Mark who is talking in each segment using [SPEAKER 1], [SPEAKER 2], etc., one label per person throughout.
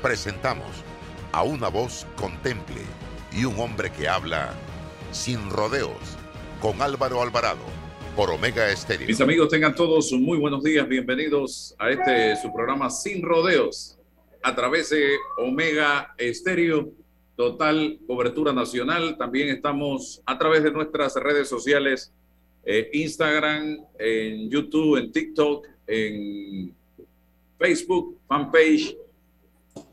[SPEAKER 1] presentamos a una voz contemple y un hombre que habla sin rodeos con Álvaro Alvarado por Omega Estéreo.
[SPEAKER 2] Mis amigos, tengan todos muy buenos días, bienvenidos a este su programa Sin Rodeos a través de Omega Estéreo, total cobertura nacional. También estamos a través de nuestras redes sociales, eh, Instagram, en YouTube, en TikTok, en Facebook, fanpage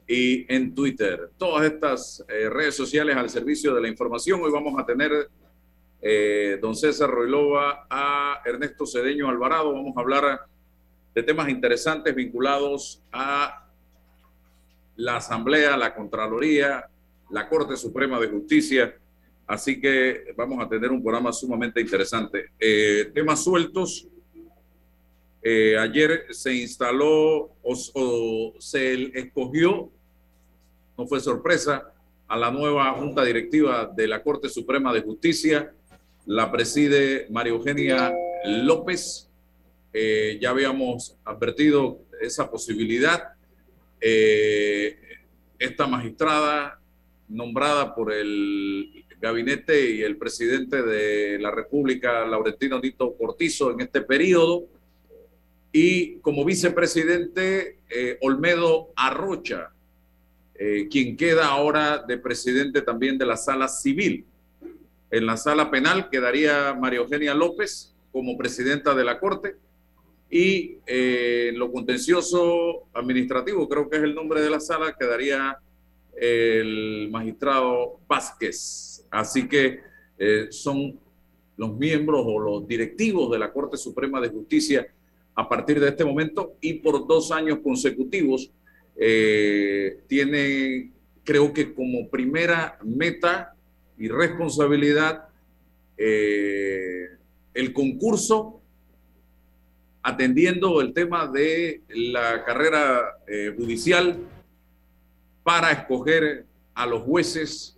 [SPEAKER 2] y en Twitter. Todas estas eh, redes sociales al servicio de la información. Hoy vamos a tener eh, don César Roilova a Ernesto Cedeño Alvarado. Vamos a hablar de temas interesantes vinculados a la Asamblea, la Contraloría, la Corte Suprema de Justicia. Así que vamos a tener un programa sumamente interesante. Eh, temas sueltos. ayer se instaló o se escogió no fue sorpresa, a la nueva Junta Directiva de la Corte Suprema de Justicia. La preside María Eugenia López. Eh, ya habíamos advertido esa posibilidad. Eh, esta magistrada nombrada por el gabinete y el presidente de la República, Laurentino Nito Cortizo, en este periodo. Y como vicepresidente, eh, Olmedo Arrocha, eh, quien queda ahora de presidente también de la sala civil. En la sala penal quedaría María Eugenia López como presidenta de la Corte y eh, lo contencioso administrativo, creo que es el nombre de la sala, quedaría el magistrado Vázquez. Así que eh, son los miembros o los directivos de la Corte Suprema de Justicia a partir de este momento y por dos años consecutivos eh, tiene, creo que como primera meta y responsabilidad, eh, el concurso atendiendo el tema de la carrera eh, judicial para escoger a los jueces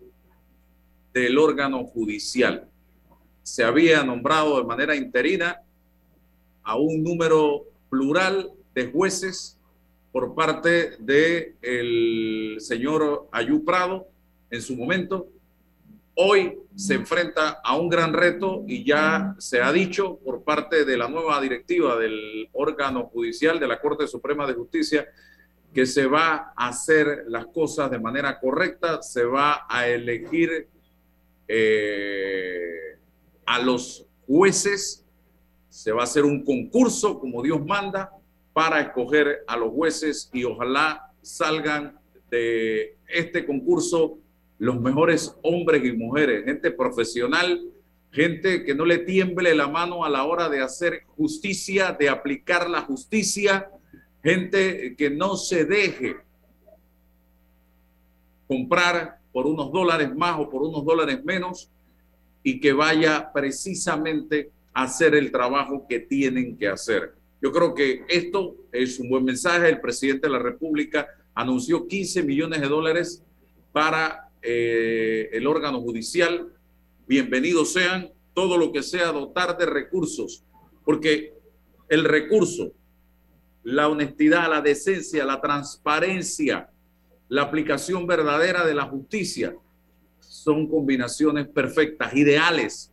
[SPEAKER 2] del órgano judicial. Se había nombrado de manera interina a un número plural de jueces por parte del el señor Ayú Prado en su momento. Hoy se enfrenta a un gran reto y ya se ha dicho por parte de la nueva directiva del órgano judicial de la Corte Suprema de Justicia que se va a hacer las cosas de manera correcta, se va a elegir eh, a los jueces, se va a hacer un concurso como Dios manda, para escoger a los jueces y ojalá salgan de este concurso los mejores hombres y mujeres, gente profesional, gente que no le tiemble la mano a la hora de hacer justicia, de aplicar la justicia, gente que no se deje comprar por unos dólares más o por unos dólares menos y que vaya precisamente a hacer el trabajo que tienen que hacer. Yo creo que esto es un buen mensaje. El presidente de la República anunció 15 millones de dólares para eh, el órgano judicial. Bienvenidos sean todo lo que sea dotar de recursos, porque el recurso, la honestidad, la decencia, la transparencia, la aplicación verdadera de la justicia son combinaciones perfectas, ideales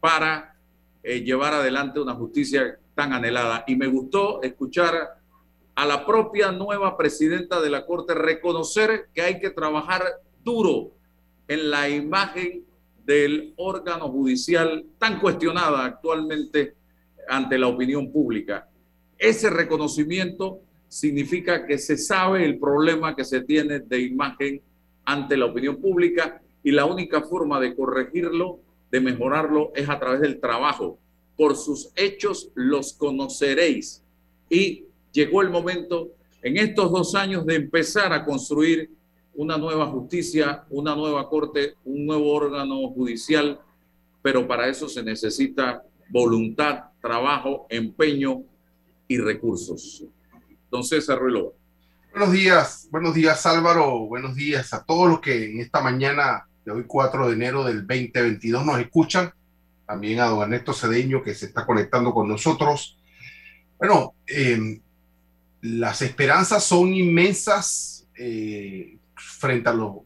[SPEAKER 2] para eh, llevar adelante una justicia tan anhelada. Y me gustó escuchar a la propia nueva presidenta de la Corte reconocer que hay que trabajar duro en la imagen del órgano judicial tan cuestionada actualmente ante la opinión pública. Ese reconocimiento significa que se sabe el problema que se tiene de imagen ante la opinión pública y la única forma de corregirlo, de mejorarlo, es a través del trabajo. Por sus hechos los conoceréis. Y llegó el momento en estos dos años de empezar a construir una nueva justicia, una nueva corte, un nuevo órgano judicial, pero para eso se necesita voluntad, trabajo, empeño y recursos. Entonces, Arruelo.
[SPEAKER 3] Buenos días, buenos días Álvaro, buenos días a todos los que en esta mañana de hoy 4 de enero del 2022 nos escuchan, también a don Ernesto Cedeño que se está conectando con nosotros. Bueno, eh, las esperanzas son inmensas eh, frente a los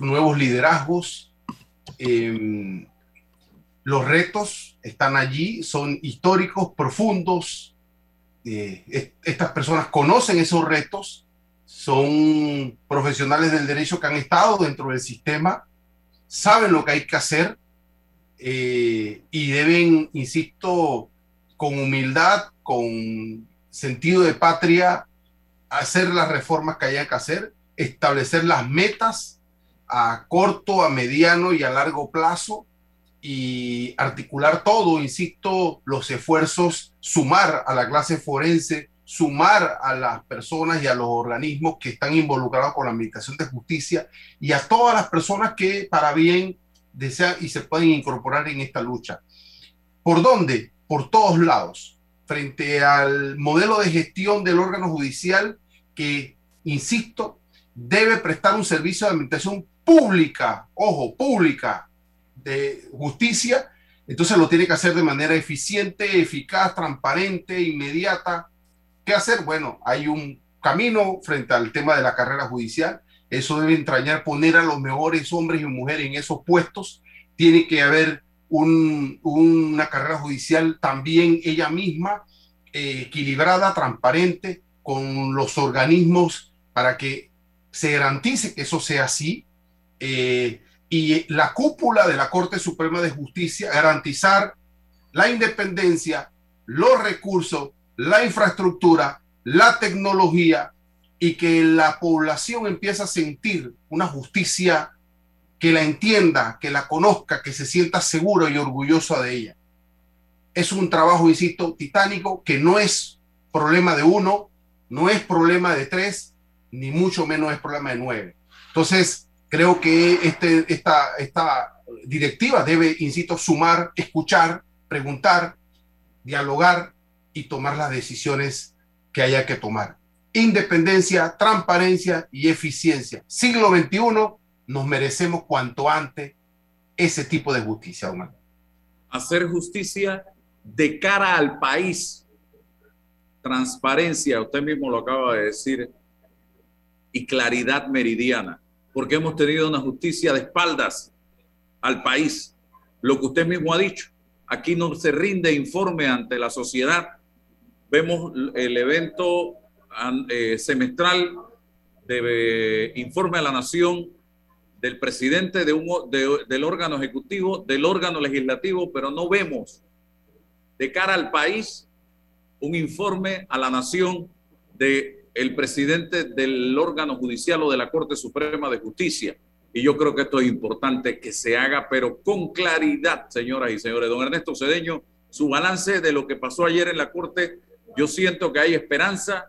[SPEAKER 3] nuevos liderazgos. Em, los retos están allí, son históricos, profundos. Eh, estas personas conocen esos retos, son profesionales del derecho que han estado dentro del sistema, saben lo que hay que hacer eh, y deben, insisto, con humildad, con sentido de patria, hacer las reformas que haya que hacer, establecer las metas a corto, a mediano y a largo plazo y articular todo, insisto, los esfuerzos, sumar a la clase forense, sumar a las personas y a los organismos que están involucrados con la administración de justicia y a todas las personas que para bien desean y se pueden incorporar en esta lucha. ¿Por dónde? Por todos lados frente al modelo de gestión del órgano judicial que, insisto, debe prestar un servicio de administración pública, ojo, pública de justicia, entonces lo tiene que hacer de manera eficiente, eficaz, transparente, inmediata. ¿Qué hacer? Bueno, hay un camino frente al tema de la carrera judicial. Eso debe entrañar poner a los mejores hombres y mujeres en esos puestos. Tiene que haber una carrera judicial también ella misma eh, equilibrada, transparente, con los organismos para que se garantice que eso sea así. Eh, y la cúpula de la Corte Suprema de Justicia garantizar la independencia, los recursos, la infraestructura, la tecnología y que la población empiece a sentir una justicia que la entienda, que la conozca, que se sienta seguro y orgullosa de ella. Es un trabajo, insisto, titánico, que no es problema de uno, no es problema de tres, ni mucho menos es problema de nueve. Entonces, creo que este, esta, esta directiva debe, insisto, sumar, escuchar, preguntar, dialogar y tomar las decisiones que haya que tomar. Independencia, transparencia y eficiencia. Siglo XXI nos merecemos cuanto antes ese tipo de justicia humana.
[SPEAKER 2] Hacer justicia de cara al país. Transparencia, usted mismo lo acaba de decir, y claridad meridiana, porque hemos tenido una justicia de espaldas al país. Lo que usted mismo ha dicho, aquí no se rinde informe ante la sociedad. Vemos el evento eh, semestral de informe a la nación del presidente de un, del órgano ejecutivo, del órgano legislativo, pero no vemos de cara al país un informe a la nación de el presidente del órgano judicial o de la Corte Suprema de Justicia. Y yo creo que esto es importante que se haga, pero con claridad, señoras y señores. Don Ernesto Cedeño, su balance de lo que pasó ayer en la Corte, yo siento que hay esperanza,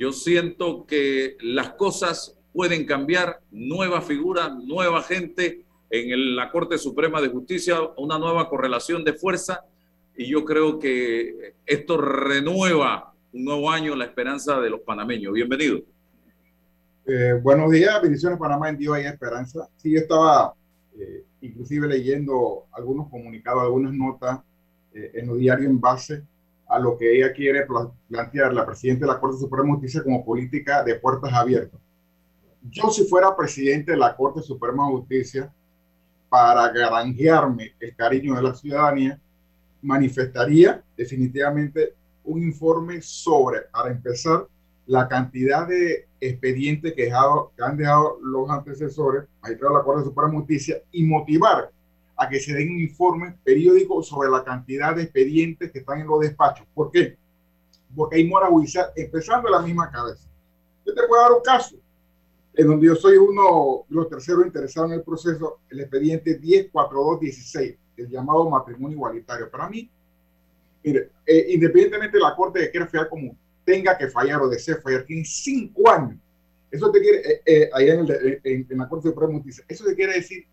[SPEAKER 2] yo siento que las cosas pueden cambiar, nueva figura, nueva gente en la Corte Suprema de Justicia, una nueva correlación de fuerza y yo creo que esto renueva un nuevo año la esperanza de los panameños. Bienvenido.
[SPEAKER 4] Eh, buenos días, bendiciones Panamá en Dios y esperanza. Sí, yo estaba eh, inclusive leyendo algunos comunicados, algunas notas eh, en los diarios en base a lo que ella quiere plantear, la presidenta de la Corte Suprema de Justicia, como política de puertas abiertas. Yo si fuera presidente de la Corte Suprema de Justicia, para granjearme el cariño de la ciudadanía, manifestaría definitivamente un informe sobre, para empezar, la cantidad de expedientes que, han dejado los antecesores, magistrados de la Corte Suprema de Justicia, y motivar a que se den un informe periódico sobre la cantidad de expedientes que están en los despachos. ¿Por qué? Porque hay mora judicial empezando en la misma cabeza. Yo te puedo dar un caso en donde yo soy uno de los terceros interesados en el proceso, el expediente 104216, el llamado matrimonio igualitario. Para mí, mire, eh, independientemente de la Corte que quiera fallar como tenga que fallar o desee fallar, tiene cinco años. Eso te quiere, eh, eh, ahí en, en, la Corte Suprema eso te quiere decir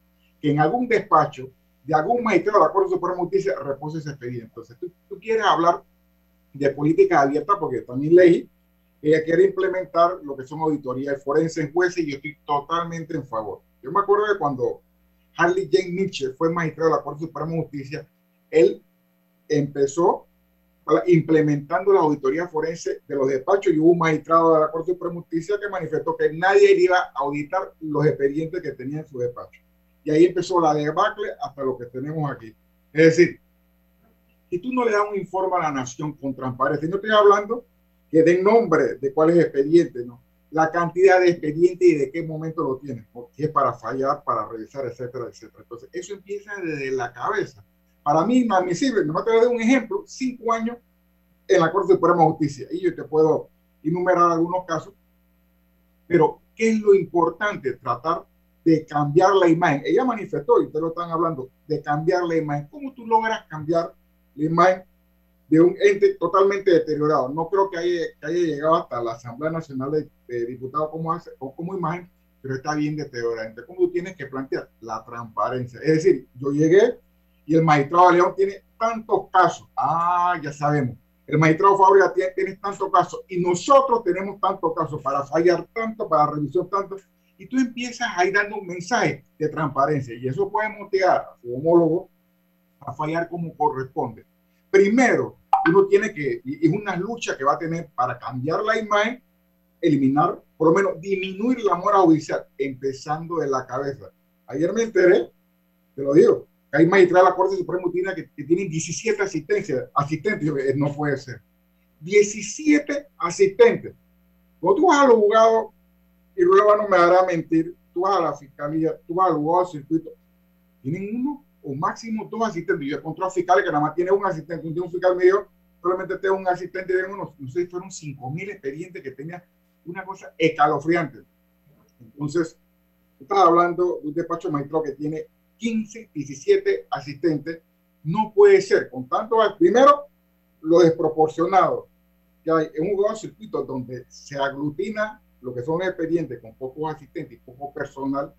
[SPEAKER 4] que en algún despacho de algún magistrado de la Corte Suprema de Justicia reposa ese expediente. Entonces, tú, quieres hablar de política abierta, porque también leí ella quiere implementar lo que son auditorías forenses en jueces y yo estoy totalmente en favor. Yo me acuerdo de cuando Harley Jane Mitchell fue magistrado de la Corte Suprema de Justicia, él empezó implementando la auditoría forense de los despachos y hubo un magistrado de la Corte Suprema de Justicia que manifestó que nadie iba a auditar los expedientes que tenía en su despacho. Y ahí empezó la debacle hasta lo que tenemos aquí. Es decir, si tú no le das un informe a la nación con transparencia, no estoy hablando que den nombre de cuál es el expediente, ¿no? La cantidad de expediente y de qué momento lo tienes, porque es para fallar, para revisar, etcétera, etcétera. Entonces, eso empieza desde la cabeza. Para mí, inadmisible. No te voy a dar un ejemplo, cinco años en la Corte Suprema de Justicia. Y yo te puedo enumerar algunos casos. Pero, ¿qué es lo importante? Tratar de cambiar la imagen. Ella manifestó, y ustedes lo están hablando, de cambiar la imagen. ¿Cómo tú logras cambiar la imagen de un ente totalmente deteriorado. No creo que haya, que haya llegado hasta la Asamblea Nacional de, Diputados como, hace, o como imagen, pero está bien deteriorado. Entonces, ¿cómo tú tienes que plantear? La transparencia. Es decir, yo llegué y el magistrado León tiene tantos casos. Ah, ya sabemos. El magistrado Fabria tiene, tiene tantos casos y nosotros tenemos tantos casos para fallar tanto, para revisión tanto. Y tú empiezas ahí dando un mensaje de transparencia y eso puede motivar a su homólogo a fallar como corresponde. Primero, uno tiene que, es una lucha que va a tener para cambiar la imagen, eliminar, por lo menos disminuir la mora judicial, empezando de la cabeza. Ayer me enteré, te lo digo, que hay magistrados de la Corte Suprema que, que tienen 17 asistencias, asistentes, eh, no puede ser. 17 asistentes. Cuando tú vas a los juzgados, y luego no me hará mentir, tú vas a la fiscalía, tú vas al juzgado de circuito, tienen uno o máximo dos asistentes. Yo he encontrado fiscales que nada más tiene un asistente, un, fiscal medio, solamente tengo un asistente de unos, no sé, fueron cinco mil expedientes que tenía una cosa escalofriante. Entonces, estaba hablando de un despacho maestro que tiene 15, 17 asistentes. No puede ser, con tanto, primero, lo desproporcionado que hay en un juego de circuito donde se aglutina lo que son expedientes con pocos asistentes y poco personal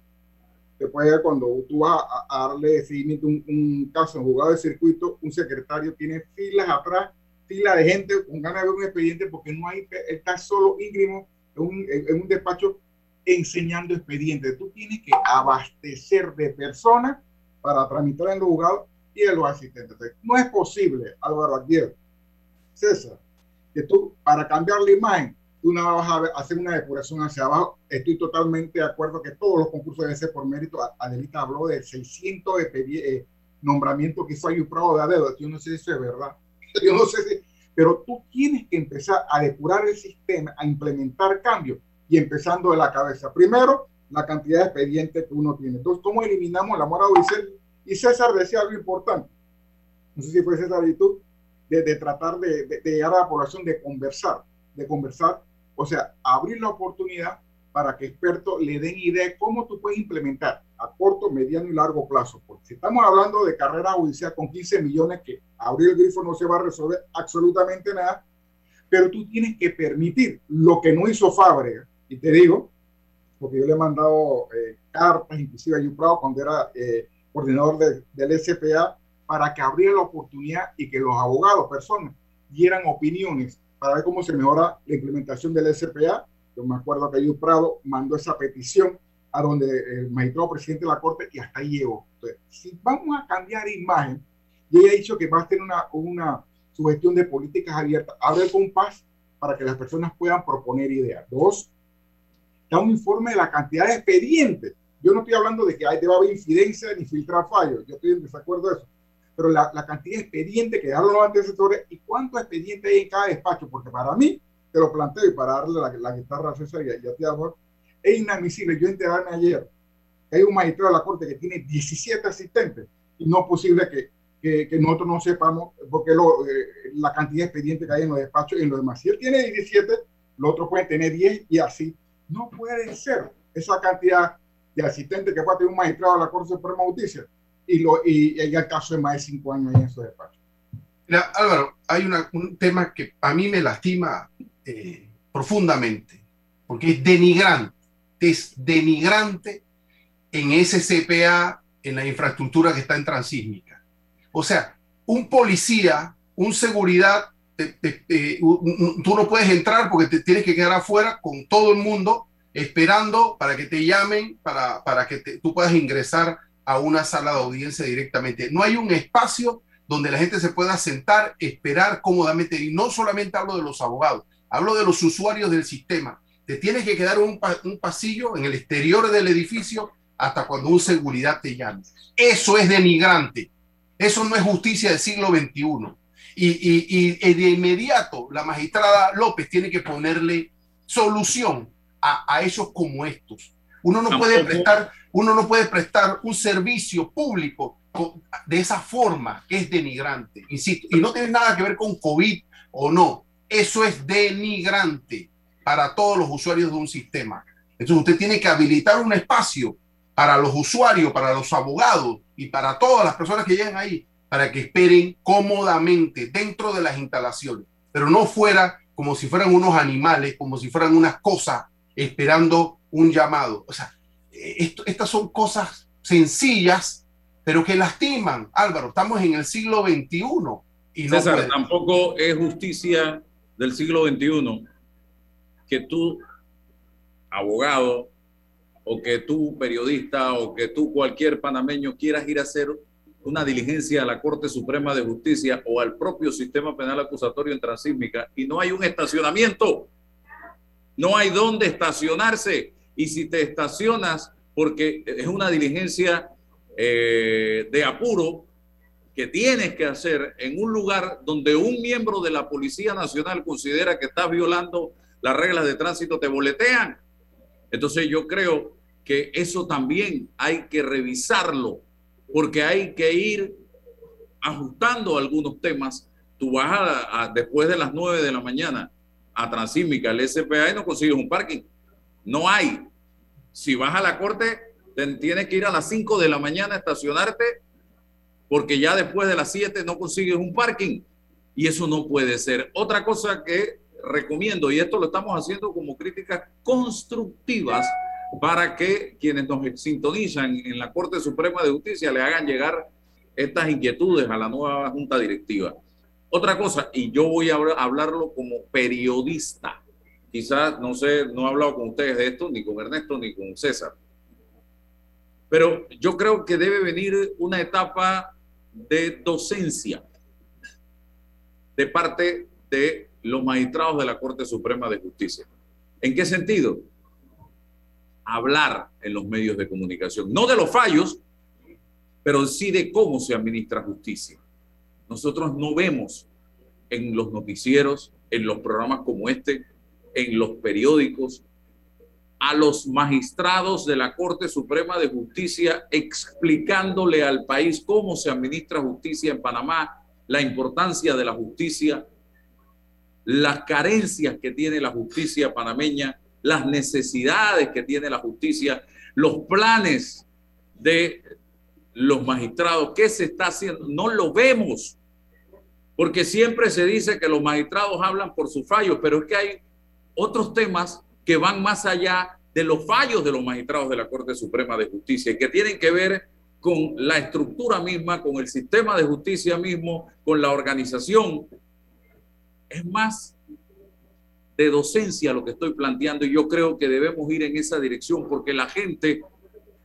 [SPEAKER 4] te puede ver cuando tú vas a, darle seguimiento a un, caso en jugado de circuito, un secretario tiene filas atrás, filas de gente con ganas de ver un expediente porque no hay, está solo íngrimo en un, en un despacho enseñando expedientes. Tú tienes que abastecer de personas para tramitar en los juzgados y en los asistentes. no es posible, Álvaro Aguirre, César, que tú, para cambiar la imagen, tú no vas a hacer una depuración hacia abajo. Estoy totalmente de acuerdo que todos los concursos deben ser por mérito. Adelita habló de 600 de eh, nombramientos que hizo Ayuprado de Adedo. Yo no sé si eso es verdad. Yo no sé si... Pero tú tienes que empezar a depurar el sistema, a implementar cambios y empezando de la cabeza. Primero, la cantidad de expedientes que uno tiene. Entonces, ¿cómo eliminamos la mora judicial? Y César decía algo importante. No sé si fue César y tú, de, de tratar de, de, de llegar a la población, de conversar, de conversar o sea, abrir la oportunidad para que expertos le den idea de cómo tú puedes implementar a corto, mediano y largo plazo. Porque si estamos hablando de carrera judicial con 15 millones, que abrir el grifo no se va a resolver absolutamente nada, pero tú tienes que permitir lo que no hizo Fábrega. Y te digo, porque yo le he mandado eh, cartas, inclusive a Yuprado cuando era eh, coordinador del SPA, para que abriera la oportunidad y que los abogados, personas, dieran opiniones para ver cómo se mejora la implementación del SPA. Yo me acuerdo que Ayud Prado mandó esa petición a donde el magistrado presidente de la Corte y hasta ahí llegó. Entonces, si vamos a cambiar imagen, y ella ha dicho que va a tener una, una sugestión de políticas abiertas, abre el compás para que las personas puedan proponer ideas. Dos, da un informe de la cantidad de expedientes. Yo no estoy hablando de que hay, debe haber incidencia ni filtrar fallos. Yo estoy en desacuerdo de eso pero la, la cantidad de expedientes que dejaron los antecesores y cuántos expedientes hay en cada despacho, porque para mí, te lo planteo y para darle la, la guitarra a César y a, ti, amor, es inadmisible. Yo enterarme ayer que hay un magistrado de la Corte que tiene 17 asistentes. y no es posible que, que, que nosotros no sepamos, porque lo, eh, la cantidad de expedientes que hay en los despachos y en los demás. Si él tiene 17, los otros pueden tener 10 y así. No puede ser esa cantidad de asistentes que puede tener un magistrado de la Corte Suprema de Justicia y, lo, y, y el caso de más de 5 años en esos despachos.
[SPEAKER 3] Mira, Álvaro, hay una, un tema que a mí me lastima eh, profundamente, porque es denigrante, es denigrante en SCPA, en la infraestructura que está en Transísmica. O sea, un policía, un seguridad, te, te, te, tú no puedes entrar porque te tienes que quedar afuera con todo el mundo esperando para que te llamen, para, para que tú puedas ingresar a una sala de audiencia directamente. No hay un espacio donde la gente se pueda sentar, esperar cómodamente. Y no solamente hablo de los abogados, hablo de los usuarios del sistema. Te tienes que quedar un, pasillo en el exterior del edificio hasta cuando un seguridad te llame. Eso es denigrante. Eso no es justicia del siglo XXI. Y, y, de inmediato la magistrada López tiene que ponerle solución a, a como estos. Uno no, puede prestar, uno no puede prestar un servicio público de esa forma, que es denigrante, insisto, y no tiene nada que ver con COVID o no. Eso es denigrante para todos los usuarios de un sistema. Entonces usted tiene que habilitar un espacio para los usuarios, para los abogados y para todas las personas que llegan ahí, para que esperen cómodamente dentro de las instalaciones, pero no fuera como si fueran unos animales, como si fueran unas cosas esperando un llamado. O sea, esto, estas son cosas sencillas, pero que lastiman. Álvaro, estamos en el siglo XXI.
[SPEAKER 2] Y no César, puede... tampoco es justicia del siglo XXI que tú, abogado, o que tú, periodista, o que tú, cualquier panameño, quieras ir a hacer una diligencia a la Corte Suprema de Justicia o al propio sistema penal acusatorio en transísmica y no hay un estacionamiento, no hay dónde estacionarse. Y si te estacionas porque es una diligencia eh, de apuro que tienes que hacer en un lugar donde un miembro de la Policía Nacional considera que estás violando las reglas de tránsito, te boletean. Entonces yo creo que eso también hay que revisarlo porque hay que ir ajustando algunos temas. Tú vas a, a, después de las 9 de la mañana a Transímica, el SPA, y no consigues un parking. No hay. Si vas a la corte, tienes que ir a las 5 de la mañana a estacionarte porque ya después de las 7 no consigues un parking. Y eso no puede ser. Otra cosa que recomiendo, y esto lo estamos haciendo como críticas constructivas, para que quienes nos sintonizan en la Corte Suprema de Justicia le hagan llegar estas inquietudes a la nueva Junta Directiva. Otra cosa, y yo voy a hablarlo como periodista, quizás, no sé, no he hablado con ustedes de esto, ni con Ernesto, ni con César, pero yo creo que debe venir una etapa de docencia de parte de los magistrados de la Corte Suprema de Justicia. ¿En qué sentido? hablar en los medios de comunicación, no de los fallos, pero sí de cómo se administra justicia. Nosotros no vemos en los noticieros, en los programas como este, en los periódicos, a los magistrados de la Corte Suprema de Justicia explicándole al país cómo se administra justicia en Panamá, la importancia de la justicia, las carencias que tiene la justicia panameña las necesidades que tiene la justicia, los planes de los magistrados, qué se está haciendo, no lo vemos, porque siempre se dice que los magistrados hablan por sus fallos, pero es que hay otros temas que van más allá de los fallos de los magistrados de la Corte Suprema de Justicia y que tienen que ver con la estructura misma, con el sistema de justicia mismo, con la organización. Es más de docencia lo que estoy planteando y yo creo que debemos ir en esa dirección porque la gente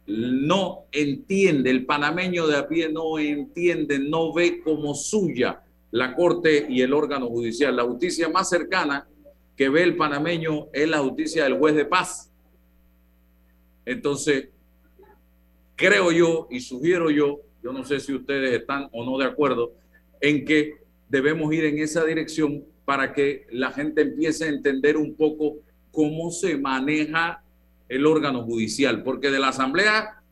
[SPEAKER 2] no entiende, el panameño de a pie no entiende, no ve como suya la Corte y el órgano judicial. La justicia más cercana que ve el panameño es la justicia del juez de paz. Entonces, creo yo y sugiero yo, yo no sé si ustedes están o no de acuerdo, en que debemos ir en esa dirección para que la gente empiece a entender un poco cómo se maneja el órgano judicial, porque de la Asamblea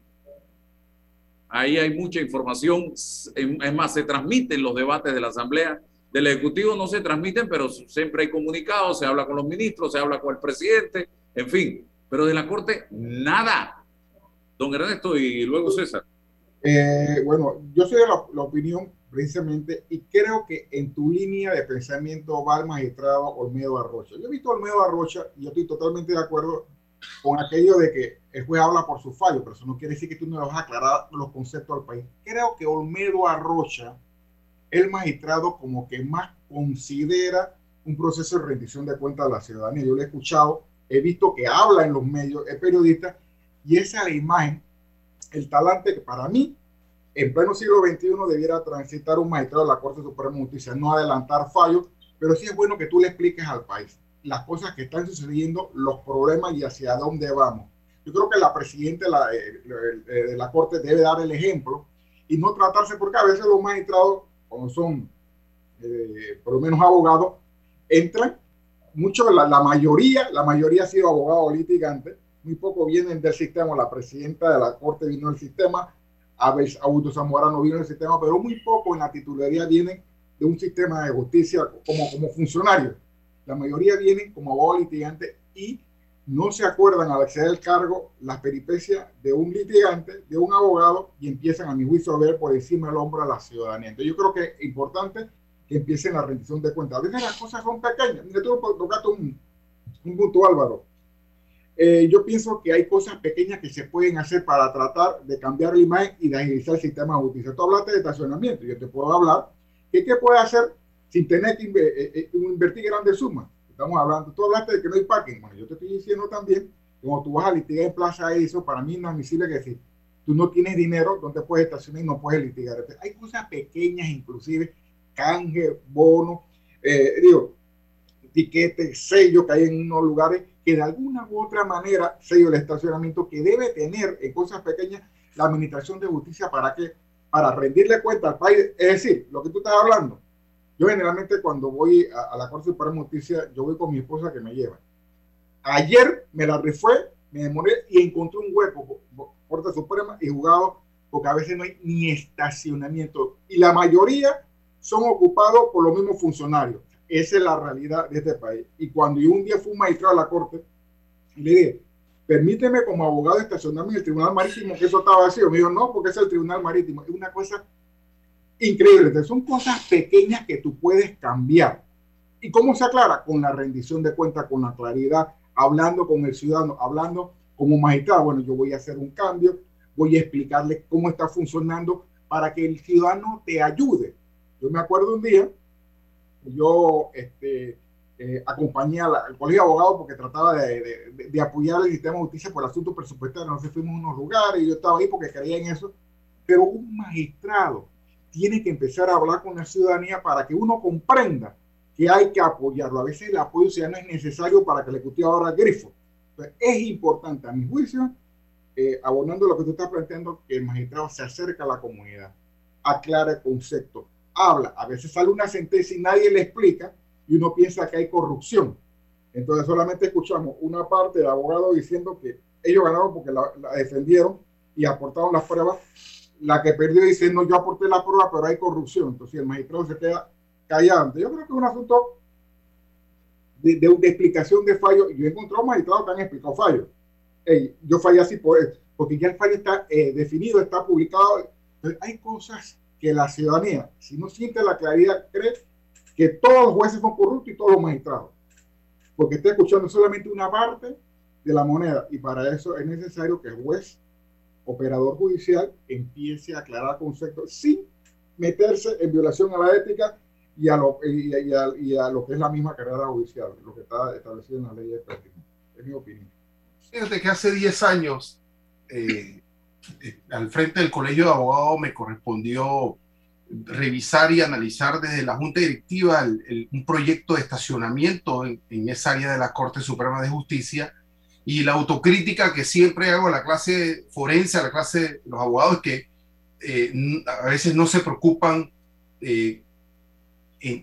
[SPEAKER 2] ahí hay mucha información, es más, se transmiten los debates de la Asamblea. Del Ejecutivo no se transmiten, pero siempre hay comunicados, se habla con los ministros, se habla con el presidente, en fin. Pero de la Corte, nada. Don Ernesto y luego César.
[SPEAKER 4] Eh, bueno, yo soy de la, opinión precisamente y creo que en tu línea de pensamiento va el magistrado Olmedo Arrocha. Yo he visto a Olmedo Arrocha y yo estoy totalmente de acuerdo con aquello de que el juez habla por su fallo, pero eso no quiere decir que tú no vas a aclarar los conceptos al país. Creo que Olmedo Arrocha, el magistrado como que más considera un proceso de rendición de cuentas de la ciudadanía. Yo lo he escuchado, he visto que habla en los medios, es periodista, y esa es la imagen, el talante que para mí, en pleno siglo XXI, debiera transitar un magistrado de la Corte Suprema de Justicia, no adelantar fallos, pero sí es bueno que tú le expliques al país las cosas que están sucediendo, los problemas y hacia dónde vamos. Yo creo que la presidenta de la, eh, de la Corte debe dar el ejemplo y no tratarse, porque a veces los magistrados, cuando son eh, por lo menos abogados, entran, muchos, la, la, mayoría, la mayoría ha sido abogados litigantes, muy poco vienen del sistema, la presidenta de la Corte vino del sistema, Augusto Zamorano vino del sistema, pero muy poco en la titularidad vienen de un sistema de justicia como, como funcionarios. La mayoría vienen como abogados litigantes y no se acuerdan al acceder al cargo las peripecias de un litigante, de un abogado, y empiezan a mi juicio a ver por encima del hombro a la ciudadanía. Entonces yo creo que es importante que empiecen la rendición de cuentas. A veces las cosas son pequeñas. Mira, tú tocaste un, un punto, Álvaro. Eh, yo pienso que hay cosas pequeñas que se pueden hacer para tratar de cambiar la imagen y de agilizar el sistema de justicia. Tú hablaste de estacionamiento. Yo te puedo hablar que qué puede hacer sin tener que eh, eh, invertir grandes sumas. Estamos hablando, tú hablaste de que no hay parking. Bueno, yo te estoy diciendo también, como tú vas a litigar en Plaza eso, para mí no es admisible que si tú no tienes dinero, no puedes estacionar y no puedes litigar. Hay cosas pequeñas, inclusive, canje, bono, eh, digo, tiquetes, sellos que hay en unos lugares que de alguna u otra manera, sello de estacionamiento que debe tener en cosas pequeñas la administración de justicia para que, para rendirle cuenta al país. Es decir, lo que tú estás hablando, yo generalmente cuando voy a, la Corte Suprema de Justicia, yo voy con mi esposa que me lleva. Ayer me la refue, me demoré y encontré un hueco, Corte Suprema y jugado, porque a veces no hay ni estacionamiento. Y la mayoría son ocupados por los mismos funcionarios. Esa es la realidad de este país. Y cuando yo un día fui magistrado a la Corte, le dije, permíteme como abogado estacionarme en el Tribunal Marítimo, que eso estaba vacío. Me dijo, no, porque es el Tribunal Marítimo. Es una cosa increíble. son cosas pequeñas que tú puedes cambiar. ¿Y cómo se aclara? Con la rendición de cuentas, con la claridad, hablando con el ciudadano, hablando como magistrado. Bueno, yo voy a hacer un cambio, voy a explicarle cómo está funcionando para que el ciudadano te ayude. Yo me acuerdo un día, yo este, eh, acompañé al, colegio de abogados porque trataba de, de, apoyar el sistema de justicia por el asunto presupuestario. sé, fuimos a unos lugares y yo estaba ahí porque creía en eso. Pero un magistrado tiene que empezar a hablar con la ciudadanía para que uno comprenda que hay que apoyarlo. A veces el apoyo no es necesario para que el Ejecutivo abra el grifo. es importante, a mi juicio, eh, abonando lo que tú estás planteando, que el magistrado se acerque a la comunidad, aclara el concepto, habla. A veces sale una sentencia y nadie le explica y uno piensa que hay corrupción. Entonces solamente escuchamos una parte del abogado diciendo que ellos ganaron porque la defendieron y aportaron las pruebas la que perdió dice, no, yo aporté la prueba, pero hay corrupción. Entonces el magistrado se queda callando. Yo creo que es un asunto de, de, explicación de fallo. Yo he encontrado magistrados que han explicado fallos. yo fallé así por eso, porque ya el fallo está eh, definido, está publicado. hay cosas que la ciudadanía, si no siente la claridad, cree que todos los jueces son corruptos y todos los magistrados. Porque está escuchando solamente una parte de la moneda y para eso es necesario que el juez operador judicial empiece a aclarar conceptos sin meterse en violación a la ética y a lo, y, a, lo que es la misma carrera judicial, lo que está establecido en la ley de. Es mi opinión.
[SPEAKER 3] Fíjate que hace 10 años, eh, eh, al frente del Colegio de Abogados, me correspondió revisar y analizar desde la Junta Directiva un proyecto de estacionamiento en, en, esa área de la Corte Suprema de Justicia y la autocrítica que siempre hago a la clase forense, a la clase de los abogados, que eh, a veces no se preocupan eh,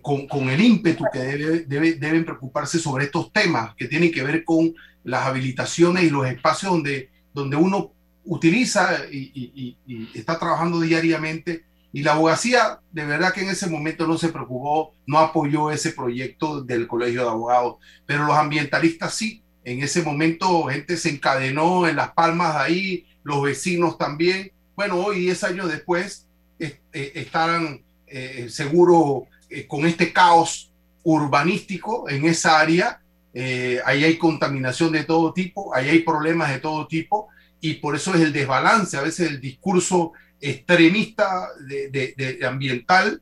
[SPEAKER 3] con, con, el ímpetu que debe, deben preocuparse sobre estos temas que tienen que ver con las habilitaciones y los espacios donde, donde uno, utiliza y, está trabajando diariamente. Y la abogacía, de verdad que en ese momento no se preocupó, no apoyó ese proyecto del Colegio de Abogados, pero los ambientalistas sí. En ese momento gente se encadenó en las palmas de ahí, los vecinos también. Bueno, hoy, 10 años después, eh, estarán eh, seguro eh, con este caos urbanístico en esa área. ahí hay contaminación de todo tipo, ahí hay problemas de todo tipo y por eso es el desbalance, a veces el discurso extremista de, ambiental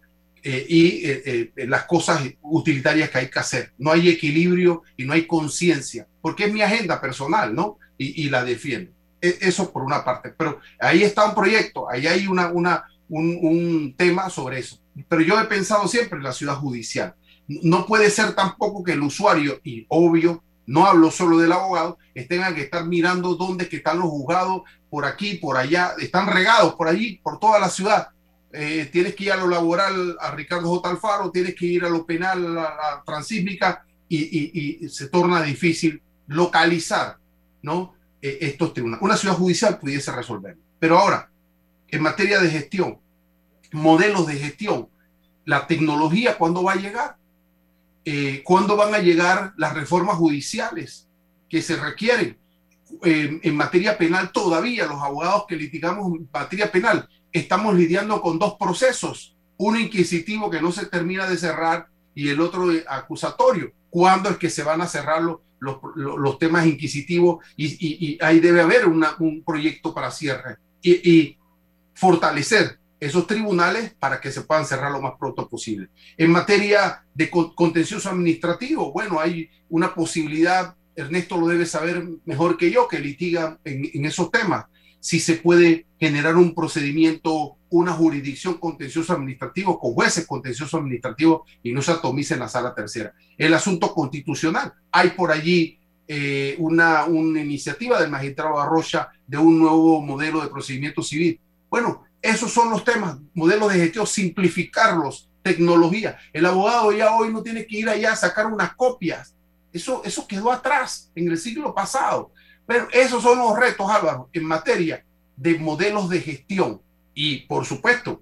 [SPEAKER 3] eh, y eh, eh, las cosas utilitarias que hay que hacer. No hay equilibrio y no hay conciencia, porque es mi agenda personal, ¿no? Y, la defiendo. E, eso por una parte, pero ahí está un proyecto, ahí hay una, una, un, un tema sobre eso. Pero yo he pensado siempre en la ciudad judicial. No puede ser tampoco que el usuario, y obvio, no hablo solo del abogado, tengan que estar mirando dónde que están los juzgados, por aquí, por allá, están regados por allí, por toda la ciudad. Eh, tienes que ir a lo laboral a Ricardo J. Alfaro, tienes que ir a lo penal a la transísmica y, se torna difícil localizar ¿no? Eh, estos tribunales. Una ciudad judicial pudiese resolverlo. Pero ahora, en materia de gestión, modelos de gestión, la tecnología, ¿cuándo va a llegar? Eh, cuándo van a llegar las reformas judiciales que se requieren. en materia penal todavía los abogados que litigamos en materia penal estamos lidiando con dos procesos, uno inquisitivo que no se termina de cerrar y el otro acusatorio. ¿Cuándo es que se van a cerrar los, los, temas inquisitivos? Y, ahí debe haber un proyecto para cierre y, y fortalecer esos tribunales para que se puedan cerrar lo más pronto posible. En materia de contencioso administrativo, bueno, hay una posibilidad, Ernesto lo debe saber mejor que yo, que litiga en, esos temas, si se puede generar un procedimiento, una jurisdicción contencioso administrativo con jueces contencioso administrativo y no se atomice en la sala tercera. El asunto constitucional, hay por allí eh, una, una iniciativa del magistrado Arrocha de un nuevo modelo de procedimiento civil. Bueno, esos son los temas, modelos de gestión, simplificarlos, tecnología. El abogado ya hoy no tiene que ir allá a sacar unas copias. Eso, eso quedó atrás en el siglo pasado. Pero esos son los retos, Álvaro, en materia de modelos de gestión. Y, por supuesto,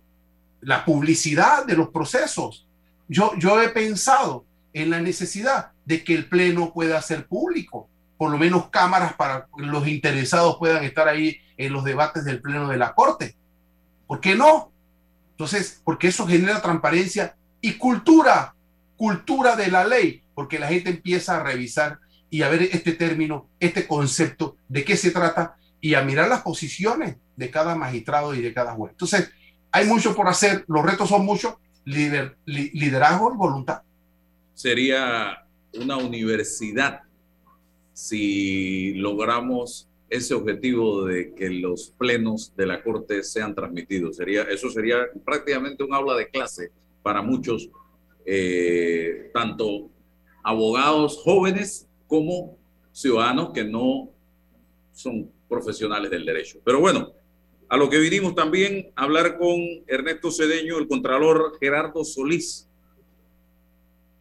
[SPEAKER 3] la publicidad de los procesos. Yo, yo he pensado en la necesidad de que el Pleno pueda ser público, por lo menos cámaras para que los interesados puedan estar ahí en los debates del Pleno de la Corte ¿Por qué no? Entonces, porque eso genera transparencia y cultura, cultura de la ley, porque la gente empieza a revisar y a ver este término, este concepto, de qué se trata y a mirar las posiciones de cada magistrado y de cada juez. Entonces, hay mucho por hacer, los retos son muchos, liderazgo y voluntad.
[SPEAKER 2] Sería una universidad si logramos ese objetivo de que los plenos de la Corte sean transmitidos. Sería, eso sería prácticamente un aula de clase para muchos, eh, tanto abogados jóvenes como ciudadanos que no son profesionales del derecho. Pero bueno, a lo que vinimos también a hablar con Ernesto Cedeño, el contralor Gerardo Solís,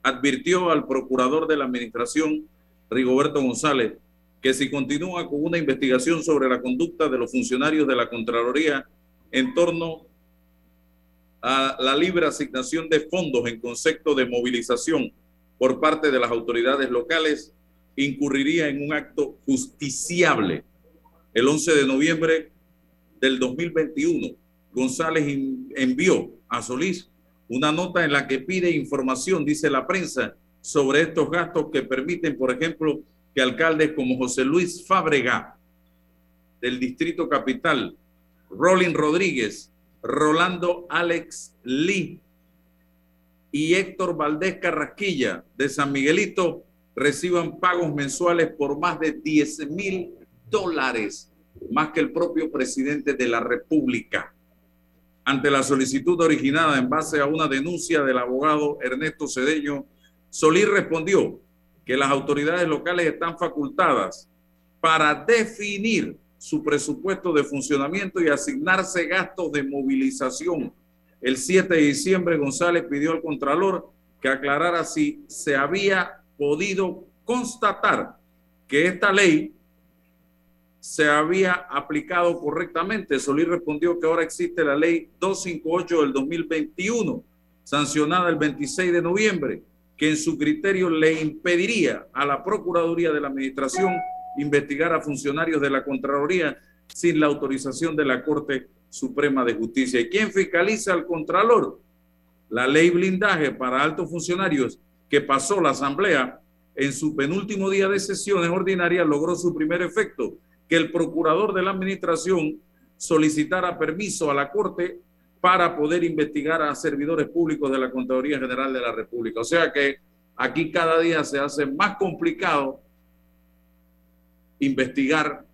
[SPEAKER 2] advirtió al procurador de la administración, Rigoberto González, que si continúa con una investigación sobre la conducta de los funcionarios de la Contraloría en torno a la libre asignación de fondos en concepto de movilización por parte de las autoridades locales, incurriría en un acto justiciable. El 11 de noviembre del 2021, González envió a Solís una nota en la que pide información, dice la prensa, sobre estos gastos que permiten, por ejemplo, que alcaldes como José Luis Fábrega del Distrito Capital, Rolin Rodríguez, Rolando Alex Lee y Héctor Valdés Carrasquilla de San Miguelito reciban pagos mensuales por más de 10 mil dólares, más que el propio presidente de la República. Ante la solicitud originada en base a una denuncia del abogado Ernesto Cedeño, Solís respondió que las autoridades locales están facultadas para definir su presupuesto de funcionamiento y asignarse gastos de movilización. El 7 de diciembre, González pidió al Contralor que aclarara si se había podido constatar que esta ley se había aplicado correctamente. Solís respondió que ahora existe la ley 258 del 2021, sancionada el 26 de noviembre, que en su criterio le impediría a la Procuraduría de la Administración investigar a funcionarios de la Contraloría sin la autorización de la Corte Suprema de Justicia. ¿Y quién fiscaliza al Contralor? La ley blindaje para altos funcionarios que pasó la Asamblea en su penúltimo día de sesiones ordinarias logró su primer efecto que el procurador de la administración solicitara permiso a la Corte para poder investigar a servidores públicos de la Contaduría General de la República. O sea que aquí cada día se hace más complicado investigar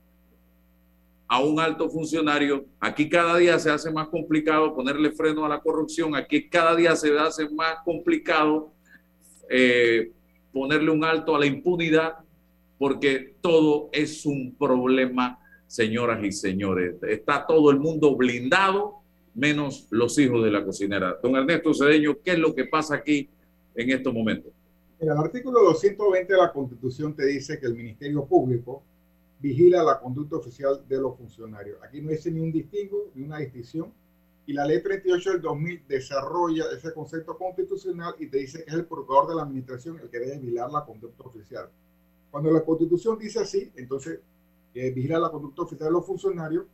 [SPEAKER 2] a un alto funcionario. Aquí cada día se hace más complicado ponerle freno a la corrupción. Aquí cada día se hace más complicado eh, ponerle un alto a la impunidad porque todo es un problema, señoras y señores. Está todo el mundo blindado, menos los hijos de la cocinera. Don Ernesto Cedeño, ¿qué es lo que pasa aquí en estos momentos?
[SPEAKER 4] el artículo 220 de la Constitución te dice que el Ministerio Público vigila la conducta oficial de los funcionarios. Aquí no dice ni un distingo ni una distinción. Y la ley 38 del 2000 desarrolla ese concepto constitucional y te dice que es el procurador de la administración el que debe vigilar la conducta oficial. Cuando la constitución dice así, entonces eh, vigila la conducta oficial de los funcionarios,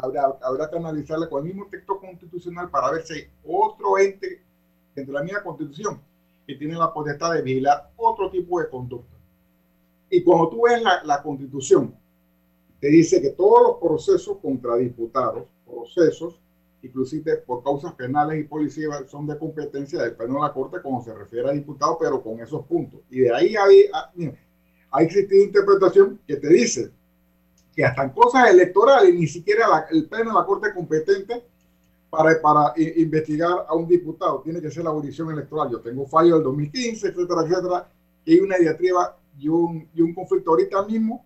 [SPEAKER 4] habrá, habrá que analizarla con el mismo texto constitucional para ver si hay otro ente dentro de la misma constitución que tiene la potestad de vigilar otro tipo de conducta. Y cuando tú ves la, la constitución, te dice que todos los procesos contra diputados, procesos, inclusive por causas penales y policías, son de competencia del Pleno de la Corte cuando se refiere a diputados, pero con esos puntos. Y de ahí hay, ah, ha existido interpretación que te dice que hasta en cosas electorales ni siquiera el pleno de la Corte competente para, para investigar a un diputado tiene que ser la jurisdicción electoral. Yo tengo fallo del 2015, etcétera, etcétera, y hay una diatriba y un, y un conflicto ahorita mismo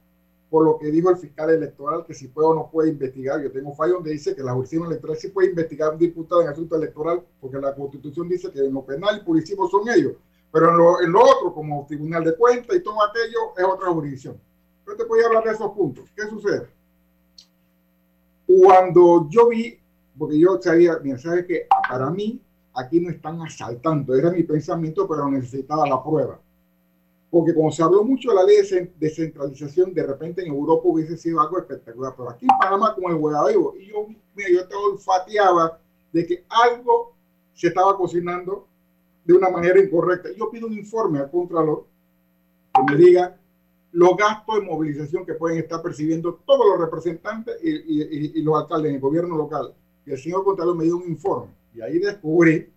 [SPEAKER 4] por lo que dijo el fiscal electoral, que si puede o no puede investigar. Yo tengo fallo donde dice que la jurisdicción electoral sí puede investigar un diputado en asunto electoral, porque la constitución dice que en lo penal y purísimo son ellos. Pero en lo, en lo, otro, como Tribunal de Cuentas y todo aquello, es otra jurisdicción. Yo te voy a hablar de esos puntos. ¿Qué sucede? Cuando yo vi, porque yo sabía, mira, sabes que para mí aquí no están asaltando, era mi pensamiento, pero necesitaba la prueba. Porque como se habló mucho de la ley de descentralización, de repente en Europa hubiese sido algo espectacular, pero aquí en Panamá como el vivo, y yo, mira, yo te olfateaba de que algo se estaba cocinando de una manera incorrecta. Yo pido un informe al Contralor que me diga los gastos de movilización que pueden estar percibiendo todos los representantes y, los alcaldes en el gobierno local. Y el señor Contralor me dio un informe y ahí descubrí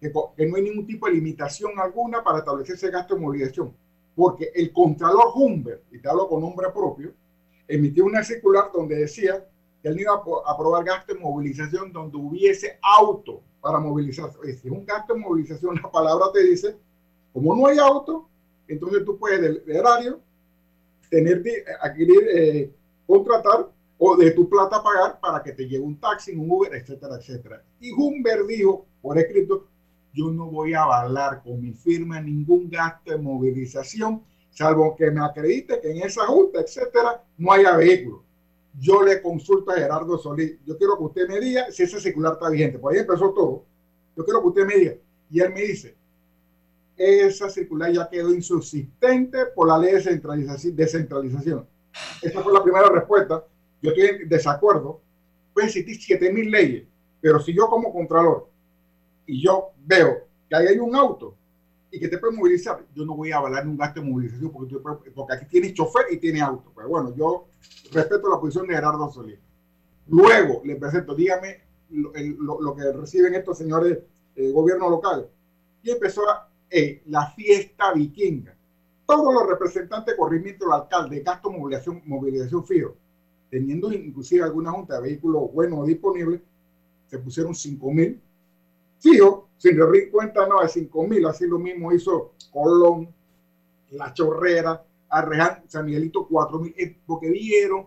[SPEAKER 4] que, no hay ningún tipo de limitación alguna para establecer ese gasto de movilización. Porque el Contralor Humber, y te hablo con nombre propio, emitió una circular donde decía que él iba a aprobar gasto de movilización donde hubiese auto para movilizarse. es un gasto de movilización, la palabra te dice, como no hay auto, entonces tú puedes del, erario tener, adquirir, eh, contratar o de tu plata pagar para que te lleve un taxi, un Uber, etcétera, etcétera. Y Humber dijo, por escrito, yo no voy a avalar con mi firma ningún gasto de movilización, salvo que me acredite que en esa junta, etcétera, no haya vehículo yo le consulto a Gerardo Solís. Yo quiero que usted me diga si ese circular está vigente. Por ahí empezó todo. Yo quiero que usted me diga. Y él me dice, esa circular ya quedó insubsistente por la ley de descentralización. descentralización. Esa fue la primera respuesta. Yo estoy en desacuerdo. Pueden existir 7.000 leyes, pero si yo como contralor y yo veo que ahí hay un auto y que te puede movilizar, yo no voy a avalar un gasto de movilización porque, porque aquí tiene chofer y tiene auto. Pero bueno, yo respeto la posición de Gerardo Solís. Luego le presento, dígame lo, que reciben estos señores eh, gobierno local. Y empezó eh, la fiesta vikinga. Todos los representantes corrimiento del alcalde, gasto movilización, movilización fijo, teniendo inclusive alguna junta de vehículos buenos disponibles, se pusieron 5 mil fijo, sin rendir cuenta no de 5 mil. Así lo mismo hizo Colón, La Chorrera, Arreján, San Miguelito 4.000, eh, porque vieron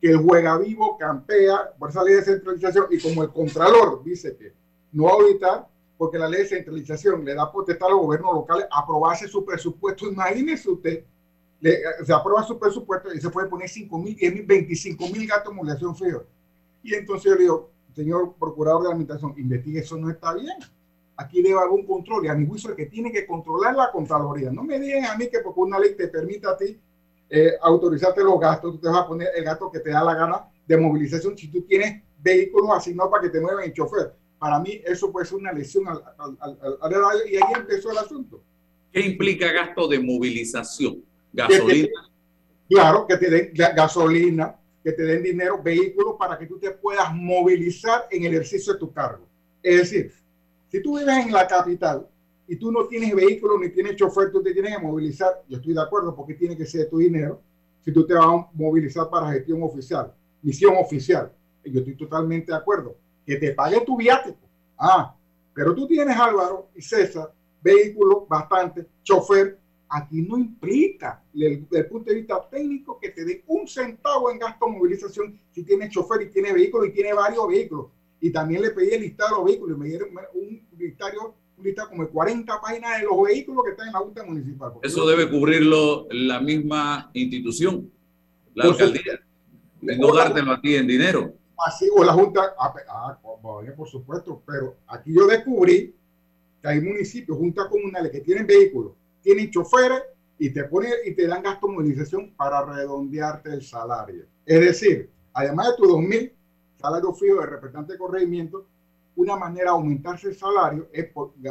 [SPEAKER 4] que el juega vivo campea por esa ley de centralización y como el Contralor dice que no ahorita, porque la ley de centralización le da potestad a los gobiernos locales aprobarse su presupuesto, imagínese usted se aprueba su presupuesto y se puede poner 5 mil, 10 mil, 25 mil gastos de movilización fijo. Y entonces yo le digo, señor procurador de la administración, investigue, eso no está bien. Aquí debe haber un control y a mi juicio el que tiene que controlar la Contraloría. No me digan a mí que porque una ley te permita a ti eh, autorizarte los gastos, tú te vas a poner el gasto que te da la gana de movilización si tú tienes vehículos asignados para que te muevan el chofer. Para mí eso puede ser una lesión al, al, y ahí empezó el asunto.
[SPEAKER 2] ¿Qué implica gasto de movilización? Gasolina.
[SPEAKER 4] claro, que te den gasolina, que te den dinero, vehículos para que tú te puedas movilizar en el ejercicio de tu cargo. Es decir, si tú vives en la capital y tú no tienes vehículo ni tienes chofer, tú te tienes que movilizar. Yo estoy de acuerdo porque tiene que ser tu dinero. Si tú te vas a movilizar para gestión oficial, misión oficial, yo estoy totalmente de acuerdo. Que te pague tu viático. Ah, pero tú tienes Álvaro y César, vehículo bastante, chofer. Aquí no implica, desde el punto de vista técnico, que te dé un centavo en gasto de movilización si tienes chofer y tiene vehículo y tiene varios vehículos. Y también le pedí el listado de los vehículos y me dieron un listado lista como 40 páginas de los vehículos que están en la Junta Municipal.
[SPEAKER 2] Eso debe cubrirlo la misma institución, la alcaldía, no dártelo a ti en dinero.
[SPEAKER 4] Así, o la Junta, ah, ah por supuesto, pero aquí yo descubrí que hay municipios, juntas comunales que tienen vehículos, tienen choferes y te ponen y te dan gasto de movilización para redondearte el salario. Es decir, además de tus 2.000 salarios fijos de representante de corregimiento, una manera de aumentarse el salario es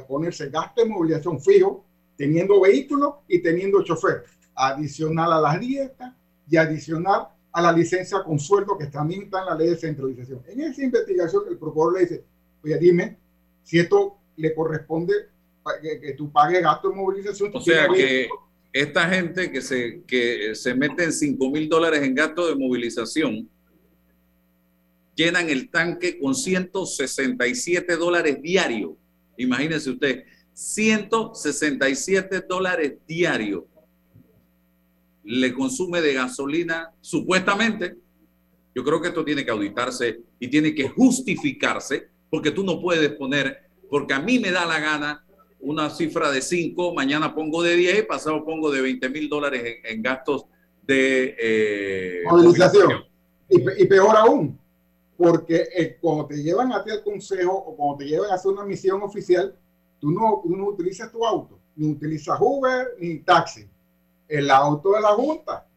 [SPEAKER 4] ponerse gasto de movilización fijo, teniendo vehículo y teniendo chofer, adicional a las dietas y adicional a la licencia con sueldo que también está en la ley de centralización. En esa investigación el procurador le dice, oye, dime si esto le corresponde que, tú pagues gasto de movilización.
[SPEAKER 2] O sea que esta gente que se, que se mete en 5 mil dólares en gasto de movilización, llenan el tanque con 167 dólares diarios. Imagínense usted, 167 dólares diarios le consume de gasolina supuestamente. Yo creo que esto tiene que auditarse y tiene que justificarse porque tú no puedes poner, porque a mí me da la gana una cifra de 5, mañana pongo de 10, pasado pongo de 20 mil dólares en, gastos de
[SPEAKER 4] eh, movilización. y peor aún, porque eh, cuando te llevan a ti al consejo o cuando te llevan a hacer una misión oficial, tú no, no utilizas tu auto, ni utilizas Uber ni taxi. El auto de la Junta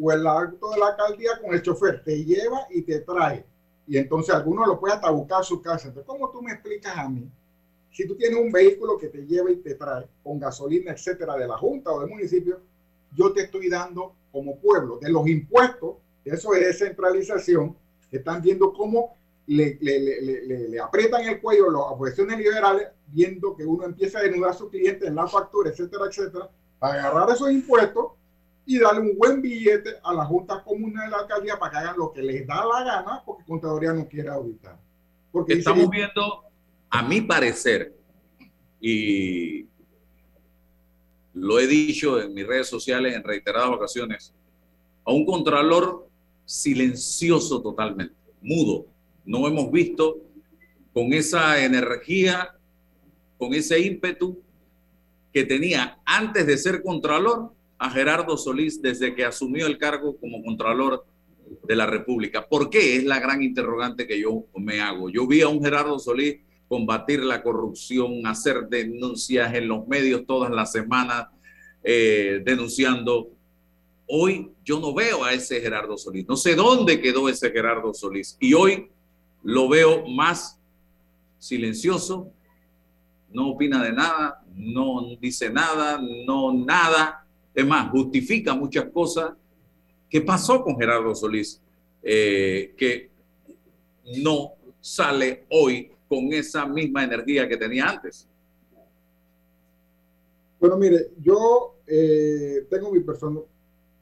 [SPEAKER 4] o el auto de la alcaldía con el chofer te lleva y te trae. Y entonces algunos lo puede hasta buscar a su casa. Entonces, ¿cómo tú me explicas a mí? Si tú tienes un vehículo que te lleva y te trae con gasolina, etcétera, de la Junta o del municipio, yo te estoy dando como pueblo de los impuestos, eso es descentralización, están viendo cómo le, le, aprietan el cuello las oposiciones liberales, viendo que uno empieza a denudar a su cliente en la factura, etcétera, etcétera, para agarrar esos impuestos y darle un buen billete a la Junta Comuna de la Alcaldía para que hagan lo que les da la gana, porque Contaduría no quiere auditar.
[SPEAKER 2] Porque estamos viendo, a mi parecer, y lo he dicho en mis redes sociales en reiteradas ocasiones, a un contralor silencioso totalmente, mudo. No hemos visto con esa energía, con ese ímpetu que tenía antes de ser contralor a Gerardo Solís desde que asumió el cargo como contralor de la República. ¿Por qué? Es la gran interrogante que yo me hago. Yo vi a un Gerardo Solís combatir la corrupción, hacer denuncias en los medios todas las semanas, eh, denunciando Hoy yo no veo a ese Gerardo Solís. No sé dónde quedó ese Gerardo Solís. Y hoy lo veo más silencioso, no opina de nada, no dice nada, no nada. Es más, justifica muchas cosas. ¿Qué pasó con Gerardo Solís? Eh, que no sale hoy con esa misma energía que tenía antes.
[SPEAKER 4] Bueno, mire, yo eh, tengo mi persona,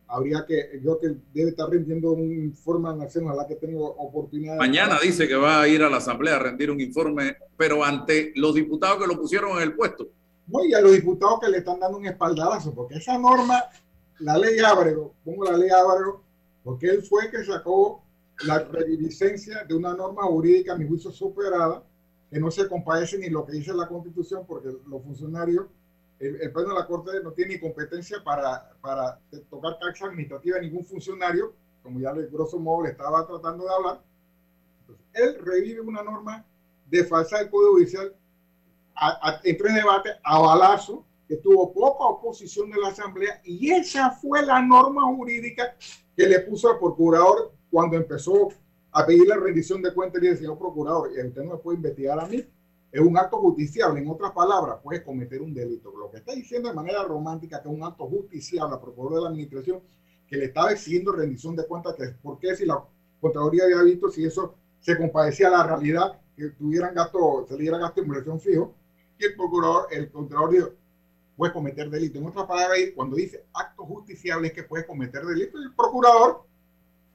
[SPEAKER 4] habría que, yo que debe estar rendiendo un informe a Nación, la que he tenido oportunidad.
[SPEAKER 2] Mañana dice que va a ir a la Asamblea a rendir un informe, pero ante los diputados que lo pusieron en el puesto.
[SPEAKER 4] No, y a los diputados que le están dando un espaldarazo, porque esa norma, la ley Ábrego, pongo la ley Ábrego, porque él fue que sacó la redivisencia de una norma jurídica, a mi juicio, superada, que no se compadece ni lo que dice la Constitución, porque los funcionarios el, Pleno de la Corte no tiene competencia para, para tocar taxa administrativa a ningún funcionario, como ya de grosso modo le estaba tratando de hablar. él revive una norma de falsa del Código Judicial entre debate a balazo, que tuvo poca oposición de la Asamblea, y esa fue la norma jurídica que le puso al procurador cuando empezó a pedir la rendición de cuentas y le señor procurador, y usted no me puede investigar a mí, es un acto justiciable. En otras palabras, puede cometer un delito. Lo que está diciendo de manera romántica que es un acto justiciable a procurador de la administración que le estaba exigiendo rendición de cuentas, que por qué si la Contraloría había visto si eso se compadecía a la realidad, que tuvieran gasto, se le diera gasto de inversión fijo, y el procurador, el Contralor dijo, puede cometer delito. En otras palabras, cuando dice acto justiciable es que puede cometer delito, el procurador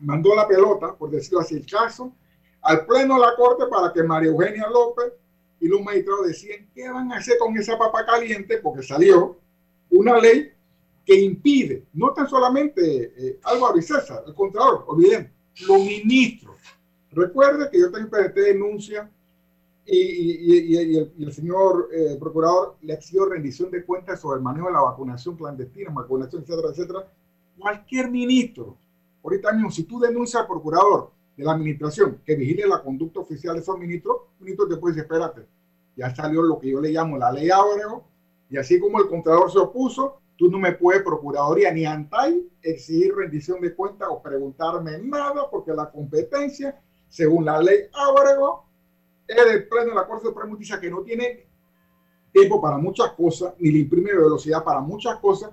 [SPEAKER 4] mandó la pelota, por decirlo así, el caso, al pleno de la corte para que María Eugenia López y los magistrados decían qué van a hacer con esa papa caliente, porque salió una ley que impide, no tan solamente eh, Álvaro y el Contralor, olviden, los ministros. Recuerde que yo también presenté denuncia y, y, y, el, señor eh, procurador le exigió rendición de cuentas sobre el manejo de la vacunación clandestina, vacunación, etcétera, etcétera. Cualquier ministro, ahorita mismo, si tú denuncias al procurador de la administración que vigile la conducta oficial de esos ministros, ministro te puede decir, espérate, ya salió lo que yo le llamo la ley Ábrego, y así como el contralor se opuso, tú no me puedes, procuraduría ni ANTAI, exigir rendición de cuentas o preguntarme nada, porque la competencia, según la ley Ábrego, es del Pleno de la Corte Suprema de Justicia que no tiene tiempo para muchas cosas, ni le imprime velocidad para muchas cosas,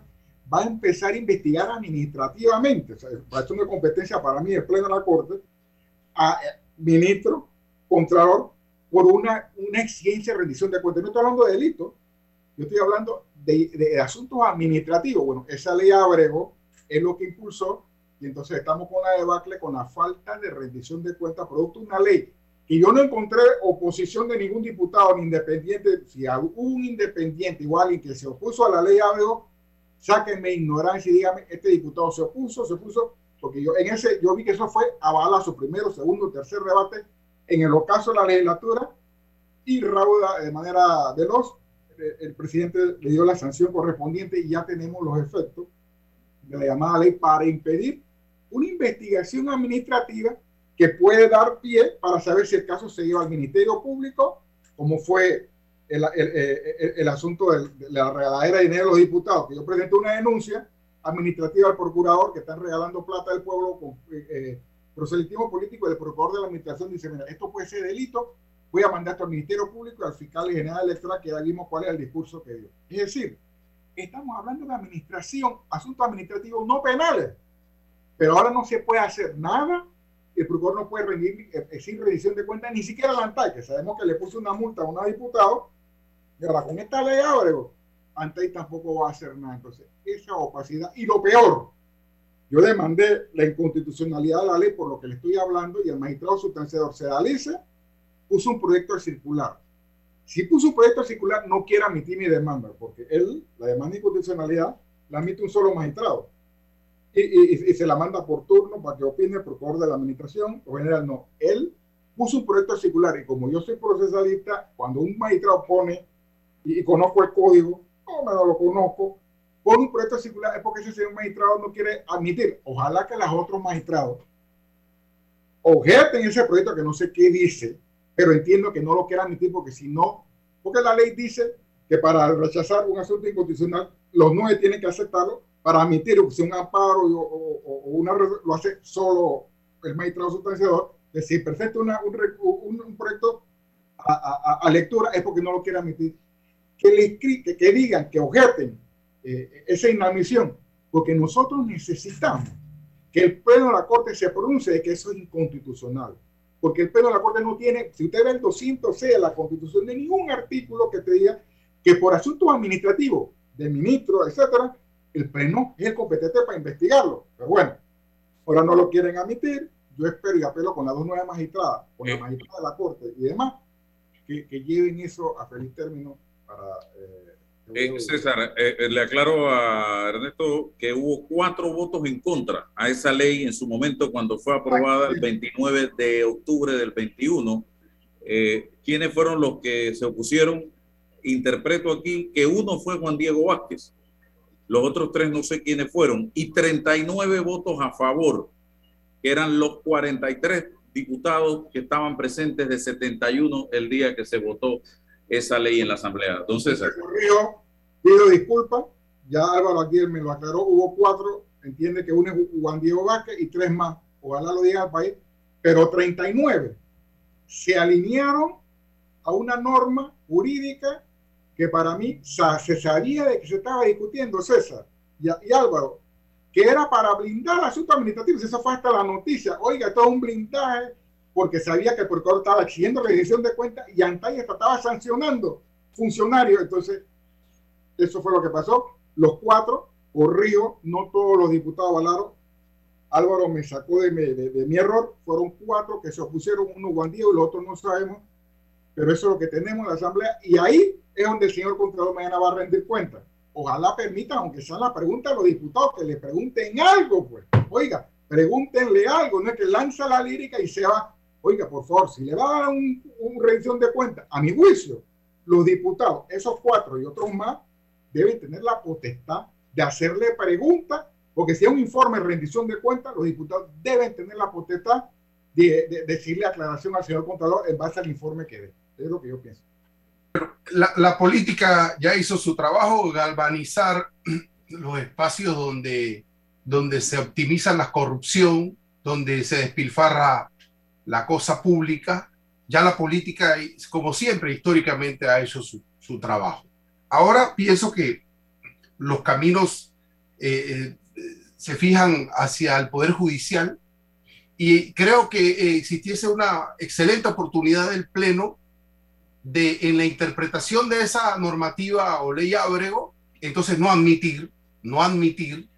[SPEAKER 4] va a empezar a investigar administrativamente. O sea, ser una competencia para mí el Pleno de la Corte a eh, ministro, contralor, por una, una exigencia de rendición de cuentas. No estoy hablando de delito, yo estoy hablando de, de, asuntos administrativos. Bueno, esa ley Abrego es lo que impulsó y entonces estamos con la debacle con la falta de rendición de cuentas, producto de una ley que yo no encontré oposición de ningún diputado ni independiente. Si un independiente o alguien que se opuso a la ley Abrego, sáquenme ignorancia y dígame, este diputado se opuso, se opuso, porque yo en ese, yo vi que eso fue a su primero, segundo, tercer debate en el ocaso de la legislatura y rauda de manera veloz. El presidente le dio la sanción correspondiente y ya tenemos los efectos de la llamada ley para impedir una investigación administrativa que puede dar pie para saber si el caso se lleva al Ministerio Público, como fue el, el, el, asunto de la regaladera de dinero de los diputados, que yo presenté una denuncia administrativa al procurador que están regalando plata del pueblo con eh, eh proselitismo político del procurador de la administración dice, mira, esto puede ser delito, voy a mandar al Ministerio Público y al fiscal general electoral que ya vimos cuál es el discurso que dio. Es decir, estamos hablando de administración, asuntos administrativos no penales, pero ahora no se puede hacer nada, el procurador no puede rendir, exigir rendición de cuentas, ni siquiera la ANTAI, que sabemos que le puso una multa a una diputado, y ahora con esta ley Ábrego, ANTAI tampoco va a hacer nada. Entonces, esa opacidad, y lo peor, yo demandé la inconstitucionalidad de la ley por lo que le estoy hablando y el magistrado sustanciador Sedalice puso un proyecto de circular. Si puso un proyecto de circular, no quiere admitir mi demanda, porque él, la demanda de inconstitucionalidad, la admite un solo magistrado. Y, se la manda por turno para que opine el procurador de la administración, o general no. Él puso un proyecto circular y como yo soy procesalista, cuando un magistrado pone y, conozco el código, no me lo conozco, por un proyecto circular es porque ese señor magistrado no quiere admitir. Ojalá que los otros magistrados objeten ese proyecto que no sé qué dice, pero entiendo que no lo quiera admitir porque si no, porque la ley dice que para rechazar un asunto inconstitucional, los nueve tienen que aceptarlo para admitir si un amparo o, una lo hace solo el magistrado sustanciador. Es decir, perfecto, una, un, un, proyecto a, a, lectura es porque no lo quiere admitir. Que, le, que, que digan, que objeten eh, esa inadmisión, porque nosotros necesitamos que el pleno de la Corte se pronuncie de que eso es inconstitucional. Porque el pleno de la Corte no tiene, si usted ve el 200 de la Constitución, de ningún artículo que te diga que por asuntos administrativos de ministro, etcétera, el pleno es el competente para investigarlo. Pero bueno, ahora no lo quieren admitir. Yo espero y apelo con las dos nuevas magistradas, con la magistrada de la Corte y demás, que, que lleven eso a feliz término para eh,
[SPEAKER 2] eh, César, eh, eh, le aclaro a Ernesto que hubo cuatro votos en contra a esa ley en su momento cuando fue aprobada el 29 de octubre del 21. ¿Quiénes fueron los que se opusieron? interpreto aquí que uno fue Juan Diego Vázquez, los otros tres no sé quiénes fueron, y 39 votos a favor, que eran los 43 diputados que estaban presentes de 71 el día que se votó esa ley en la Asamblea. Entonces,
[SPEAKER 4] yo pido disculpas, ya Álvaro aquí me lo aclaró, hubo cuatro, entiende que uno es Juan Diego Vázquez y tres más, ojalá lo diga al país, pero 39 se alinearon a una norma jurídica que para mí se sabía de que se estaba discutiendo, César y, Álvaro, que era para blindar asuntos administrativos. Eso fue hasta la noticia. Oiga, todo un blindaje porque sabía que el procurador estaba exigiendo la edición de cuentas y Antaya estaba sancionando funcionarios. Entonces, eso fue lo que pasó. Los cuatro, corrijo, no todos los diputados avalaron. Álvaro me sacó de mi, error. Fueron cuatro que se opusieron, uno Juan Diego y los otros no sabemos. Pero eso es lo que tenemos en la Asamblea. Y ahí es donde el señor Contralor mañana va a rendir cuenta. Ojalá permita, aunque sea la pregunta a los diputados, que le pregunten algo, pues. Oiga, pregúntenle algo, no es que lanza la lírica y se va. Oiga, por favor, si le va a un, un rendición de cuenta, a mi juicio, los diputados, esos cuatro y otros más, deben tener la potestad de hacerle preguntas, porque si es un informe de rendición de cuentas, los diputados deben tener la potestad de, de decirle aclaración al señor Contralor en base al informe que dé. Es lo que yo pienso
[SPEAKER 3] la, política ya hizo su trabajo, galvanizar los espacios donde, donde se optimiza la corrupción, donde se despilfarra la cosa pública. Ya la política, como siempre, históricamente ha hecho su, trabajo. Ahora pienso que los caminos eh, eh, se fijan hacia el Poder Judicial y creo que eh, existiese una excelente oportunidad del Pleno de en la interpretación de esa normativa o ley Ábrego, entonces no admitir, no admitir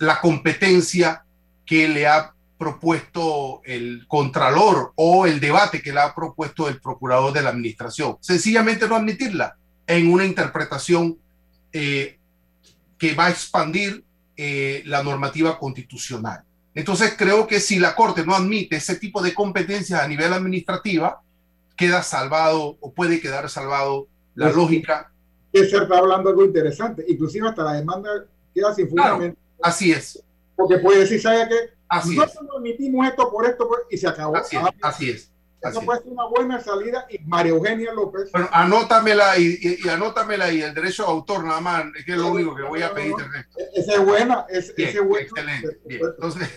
[SPEAKER 3] la competencia que le ha propuesto el contralor o el debate que le ha propuesto el procurador de la administración. Sencillamente no admitirla en una interpretación eh, que va a expandir eh, la normativa constitucional. Entonces creo que si la Corte no admite ese tipo de competencias a nivel administrativa, queda salvado o puede quedar salvado la pues lógica.
[SPEAKER 4] Es está hablando algo interesante, inclusive hasta la demanda queda sin fundamento.
[SPEAKER 3] así es.
[SPEAKER 4] Porque puede decir, ¿sabe qué?
[SPEAKER 3] Así
[SPEAKER 4] Nosotros es. emitimos esto por esto y se acabó.
[SPEAKER 3] Así es. Así es.
[SPEAKER 4] Eso puede ser una buena salida y María Eugenia López.
[SPEAKER 3] Bueno, anótamela y, y, anótamela y el derecho de autor nada más, que es lo único que voy a pedir.
[SPEAKER 4] Esa es buena, es, ese es bueno.
[SPEAKER 3] Excelente. Bien. Entonces,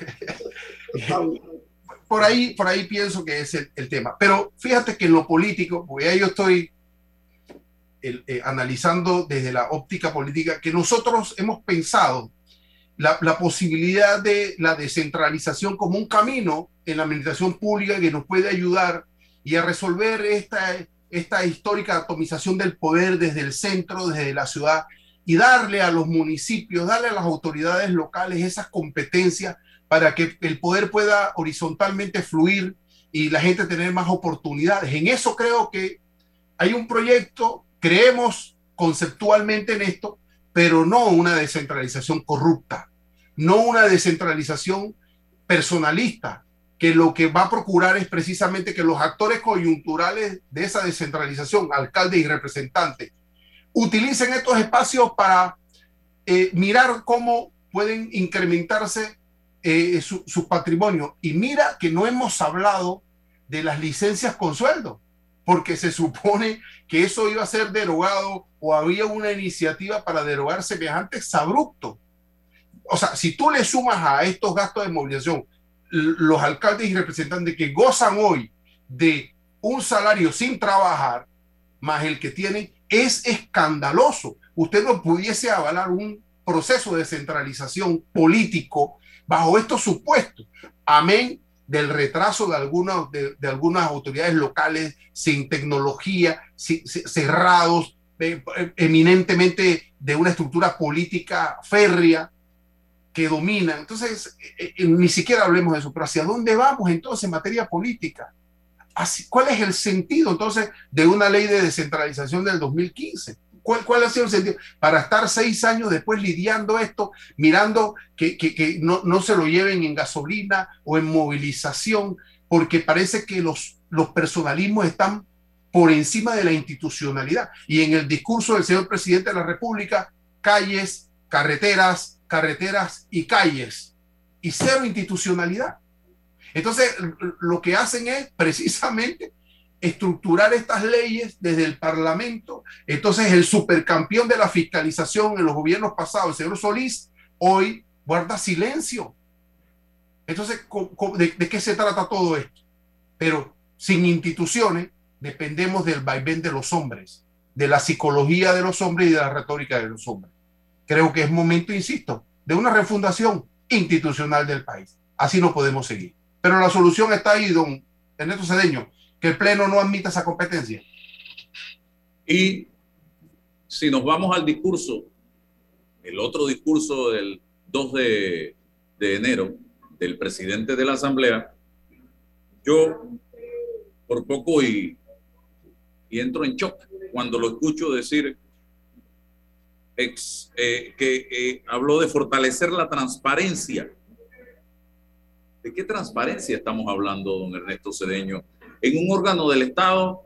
[SPEAKER 3] por ahí, por ahí pienso que es el, tema. Pero fíjate que en lo político, porque ya yo estoy eh, analizando desde la óptica política, que nosotros hemos pensado la, posibilidad de la descentralización como un camino en la administración pública que nos puede ayudar y a resolver esta, esta histórica atomización del poder desde el centro, desde la ciudad, y darle a los municipios, darle a las autoridades locales esas competencias para que el poder pueda horizontalmente fluir y la gente tener más oportunidades. En eso creo que hay un proyecto, creemos conceptualmente en esto, pero no una descentralización corrupta, no una descentralización personalista, que lo que va a procurar es precisamente que los actores coyunturales de esa descentralización, alcaldes y representantes, utilicen estos espacios para eh, mirar cómo pueden incrementarse eh, su, patrimonio. Y mira que no hemos hablado de las licencias con sueldo, porque se supone que eso iba a ser derogado o había una iniciativa para derogar semejantes abruptos. O sea, si tú le sumas a estos gastos de movilización los alcaldes y representantes que gozan hoy de un salario sin trabajar, más el que tienen, es escandaloso. Usted no pudiese avalar un proceso de centralización político bajo estos supuestos. Amén del retraso de algunas, de, algunas autoridades locales sin tecnología, cerrados, eh, eminentemente de una estructura política férrea que domina. Entonces, eh, eh, ni siquiera hablemos de eso, pero ¿hacia dónde vamos entonces en materia política? ¿Cuál es el sentido entonces de una ley de descentralización del 2015? ¿Cuál, ¿Cuál, ha sido el sentido? Para estar seis años después lidiando esto, mirando que, que, que no, no, se lo lleven en gasolina o en movilización, porque parece que los, los personalismos están por encima de la institucionalidad. Y en el discurso del señor presidente de la República, calles, carreteras, carreteras y calles, y cero institucionalidad. Entonces, lo que hacen es precisamente estructurar estas leyes desde el Parlamento. Entonces, el supercampeón de la fiscalización en los gobiernos pasados, el señor Solís, hoy guarda silencio. Entonces, ¿de, qué se trata todo esto? Pero sin instituciones dependemos del vaivén de los hombres, de la psicología de los hombres y de la retórica de los hombres. Creo que es momento, insisto, de una refundación institucional del país. Así no podemos seguir. Pero la solución está ahí, don Ernesto Cedeño, que el Pleno no admita esa competencia.
[SPEAKER 2] Y si nos vamos al discurso, el otro discurso del 2 de, de enero del presidente de la Asamblea, yo por poco y, y entro en shock cuando lo escucho decir ex, eh, que habló de fortalecer la transparencia. ¿De qué transparencia estamos hablando, don Ernesto Cedeño? En un órgano del Estado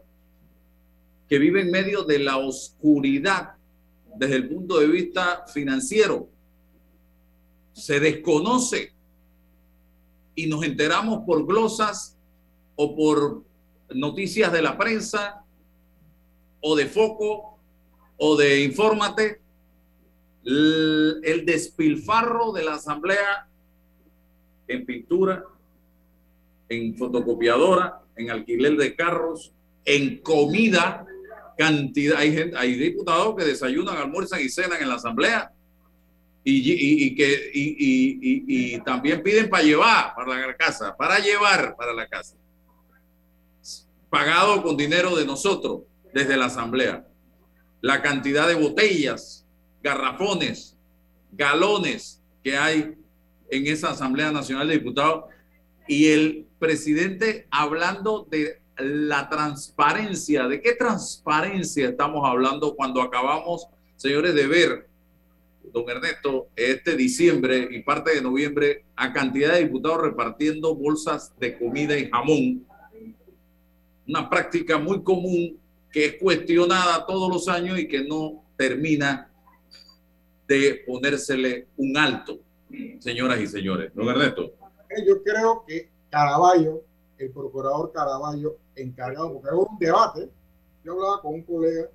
[SPEAKER 2] que vive en medio de la oscuridad desde el punto de vista financiero. Se desconoce y nos enteramos por glosas o por noticias de la prensa o de foco o de infórmate el despilfarro de la asamblea en pintura, en fotocopiadora, en alquiler de carros, en comida, cantidad. Hay, gente, diputados que desayunan, almuerzan y cenan en la asamblea y, que, y, también piden para llevar para la casa, para llevar para la casa, pagado con dinero de nosotros desde la asamblea. La cantidad de botellas, garrafones, galones que hay en esa Asamblea Nacional de Diputados y el presidente hablando de la transparencia. ¿De qué transparencia estamos hablando cuando acabamos, señores, de ver, don Ernesto, este diciembre y parte de noviembre a cantidad de diputados repartiendo bolsas de comida y jamón? Una práctica muy común que es cuestionada todos los años y que no termina de ponérsele un alto señoras y señores. Don Ernesto.
[SPEAKER 4] Yo creo que Caraballo, el procurador Caraballo, encargado, porque hubo un debate, yo hablaba con un colega,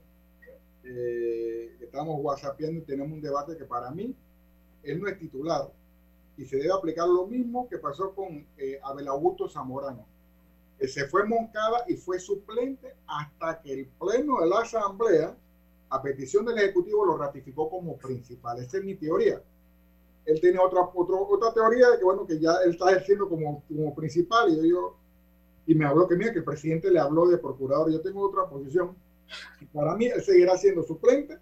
[SPEAKER 4] eh, estábamos whatsappiendo y tenemos un debate que para mí, él no es titular y se debe aplicar lo mismo que pasó con eh, Abel Augusto Zamorano. que se fue Moncada y fue suplente hasta que el pleno de la Asamblea, a petición del Ejecutivo, lo ratificó como principal. Esa es mi teoría él tiene otra, otra teoría de que, bueno, que ya él está ejerciendo como, como principal y yo, y me habló que mira, que el presidente le habló de procurador. Yo tengo otra posición. Para mí, él seguirá siendo suplente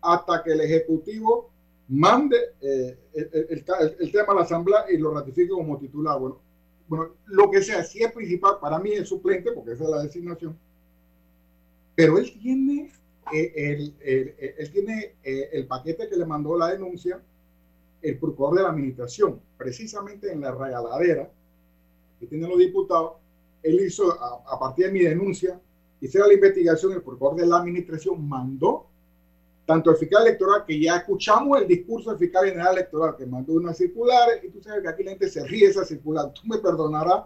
[SPEAKER 4] hasta que el Ejecutivo mande eh, el, el, tema a la Asamblea y lo ratifique como titular. Bueno, bueno, lo que sea, si es principal, para mí es suplente, porque esa es la designación. Pero él tiene, eh, el, él tiene eh, el paquete que le mandó la denuncia el procurador de la administración, precisamente en la regaladera que tienen los diputados, él hizo, a, partir de mi denuncia, hiciera la investigación, el procurador de la administración mandó tanto el fiscal electoral, que ya escuchamos el discurso del fiscal general electoral, que mandó una circular, y tú sabes que aquí la gente se ríe esa circular, tú me perdonarás,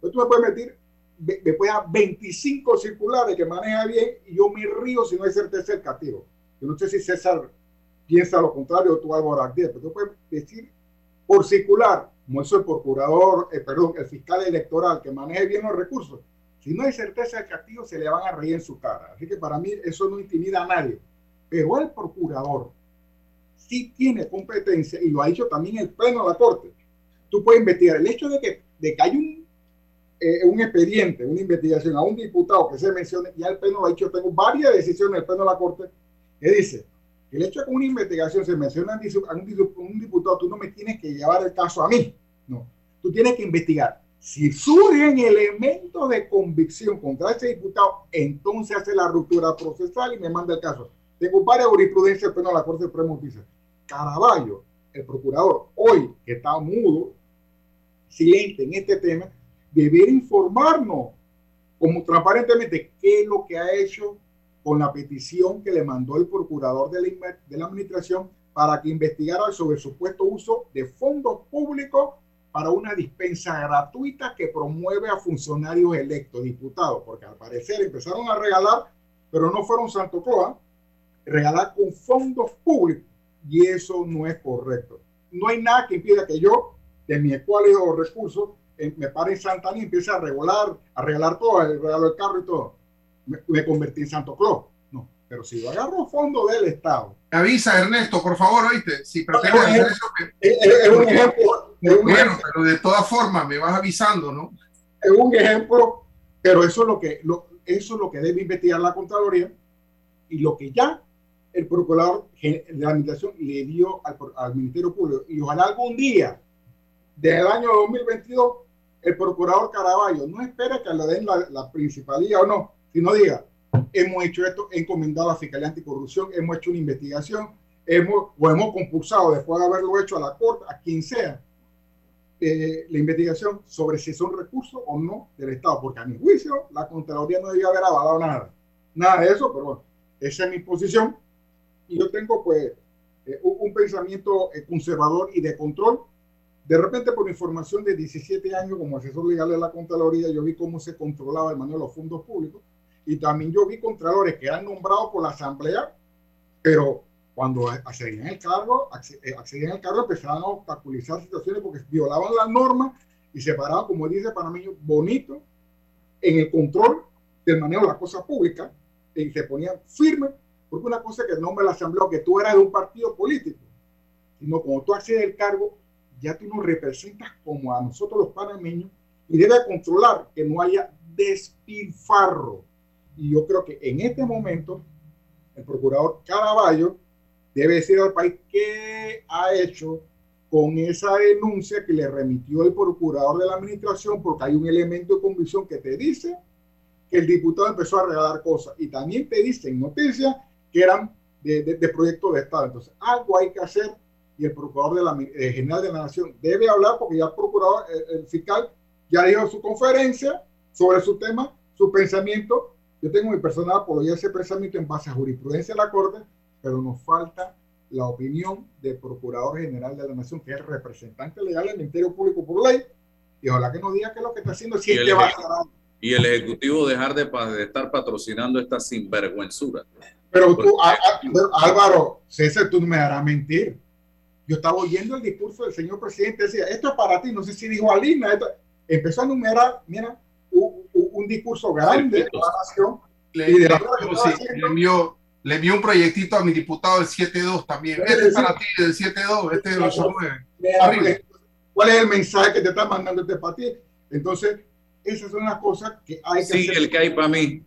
[SPEAKER 4] pero tú me puedes meter, después a 25 circulares que maneja bien, y yo me río si no hay certeza del castigo. Yo no sé si César piensa lo contrario, tú algo pero tú puedes decir por circular, como eso el procurador, eh, perdón, el fiscal electoral que maneje bien los recursos. Si no hay certeza del castigo, se le van a reír en su cara. Así que para mí eso no intimida a nadie. Pero el procurador sí tiene competencia, y lo ha dicho también el Pleno de la Corte. Tú puedes investigar el hecho de que, de que hay un, eh, un expediente, una investigación a un diputado que se mencione, ya el Pleno lo ha dicho, tengo varias decisiones del Pleno de la Corte que dice, el hecho de que una investigación se menciona a un, diputado, tú no me tienes que llevar el caso a mí. No, tú tienes que investigar. Si surgen elementos de convicción contra ese diputado, entonces hace la ruptura procesal y me manda el caso. Tengo varias jurisprudencias pero la Corte Suprema dice, Caraballo, el procurador, hoy que está mudo, silente en este tema, debería informarnos como transparentemente qué es lo que ha hecho con la petición que le mandó el procurador de la, de la administración para que investigara sobre el supuesto uso de fondos públicos para una dispensa gratuita que promueve a funcionarios electos, diputados, porque al parecer empezaron a regalar, pero no fueron Santo Cloa, regalar con fondos públicos, y eso no es correcto. No hay nada que impida que yo, de mi escuela recursos, me pare en Santa y empiece a regalar, a regalar todo, el regalo del carro y todo. Me, convertí en Santo Claus. No, pero si yo agarro fondos del Estado.
[SPEAKER 3] Avisa, Ernesto, por favor, oíste. Si pretendes hacer eso, es, un ejemplo. bueno, pero de todas formas, me vas avisando, ¿no?
[SPEAKER 4] Es un ejemplo, pero eso es lo que, lo, eso es lo que debe investigar la Contraloría y lo que ya el procurador de la administración le dio al, al Ministerio Público. Y ojalá algún día del año 2022 el procurador Caraballo no espera que le den la, principalía o no, sino diga, hemos hecho esto, encomendado a la Fiscalía Anticorrupción, hemos hecho una investigación, hemos, o hemos compulsado después de haberlo hecho a la Corte, a quien sea, eh, la investigación sobre si son recursos o no del Estado, porque a mi juicio la Contraloría no debía haber avalado nada, nada de eso, pero bueno, esa es mi posición. Y yo tengo pues eh, un, pensamiento eh, conservador y de control de repente, por información de 17 años como asesor legal de la Contraloría, yo vi cómo se controlaba el manejo de los fondos públicos y también yo vi contralores que eran nombrados por la Asamblea, pero cuando accedían al cargo, eh, accedían al cargo empezaban a obstaculizar situaciones porque violaban las normas y se paraban, como dice Panameño, bonito en el control del manejo de las cosas públicas y se ponían firmes, porque una cosa que el nombre de la Asamblea, que tú eras de un partido político, sino como tú accedes al cargo, ya tú nos representas como a nosotros los panameños y debe controlar que no haya despilfarro. Y yo creo que en este momento el procurador Caraballo debe decir al país qué ha hecho con esa denuncia que le remitió el procurador de la administración, porque hay un elemento de convicción que te dice que el diputado empezó a regalar cosas y también te dice en noticias que eran de, de, de proyectos de Estado. Entonces, algo hay que hacer y el procurador de la, eh, general de la Nación debe hablar porque ya el procurador, eh, el, fiscal, ya dijo su conferencia sobre su tema, su pensamiento. Yo tengo mi personal apoyo ese pensamiento en base a jurisprudencia de la Corte, pero nos falta la opinión del Procurador General de la Nación, que es el representante legal del Ministerio Público por ley, y ojalá que nos diga qué es lo que está haciendo, si
[SPEAKER 2] y, el, va a y el Ejecutivo dejar de, de, estar patrocinando esta sinvergüenzura.
[SPEAKER 4] Pero tú, Álvaro, César, tú no me harás mentir. Yo estaba oyendo el discurso del señor presidente, decía, esto es para ti, no sé si dijo Alina, empezó a enumerar, mira, un, discurso grande de la nación.
[SPEAKER 3] Le, y de la le, envió, le envió un proyectito a mi diputado del 7-2 también. Este es para ti, del 7-2, este del 8-9.
[SPEAKER 4] ¿Cuál es el mensaje que te está mandando este para ti? Entonces, esas son las cosas que hay que
[SPEAKER 2] Sigue el que hay para mí.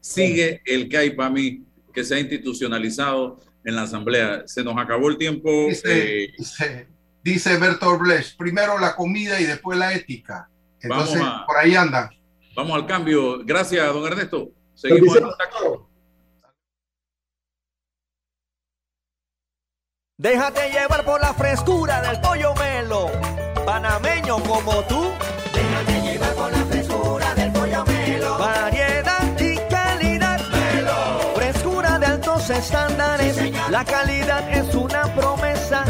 [SPEAKER 2] Sigue el que hay para mí, que se ha institucionalizado en la asamblea. Se nos acabó el tiempo.
[SPEAKER 3] Dice, eh, dice, Bertolt Brecht, primero la comida y después la ética. Entonces, por ahí anda.
[SPEAKER 2] Vamos al cambio. Gracias, don Ernesto. Seguimos en contacto.
[SPEAKER 5] Déjate llevar por la frescura del pollo melo, panameño como tú. Estándares la calidad es una promesa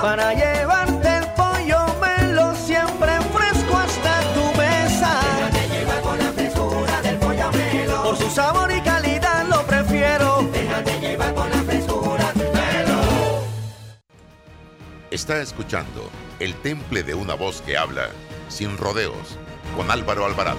[SPEAKER 5] para llevarte el pollo melo siempre fresco hasta tu mesa. Déjate llevar con la frescura del pollo melo. Por su sabor y calidad lo prefiero. Déjate llevar con la frescura del melo.
[SPEAKER 1] Está escuchando el temple de una voz que habla sin rodeos con Álvaro Alvarado.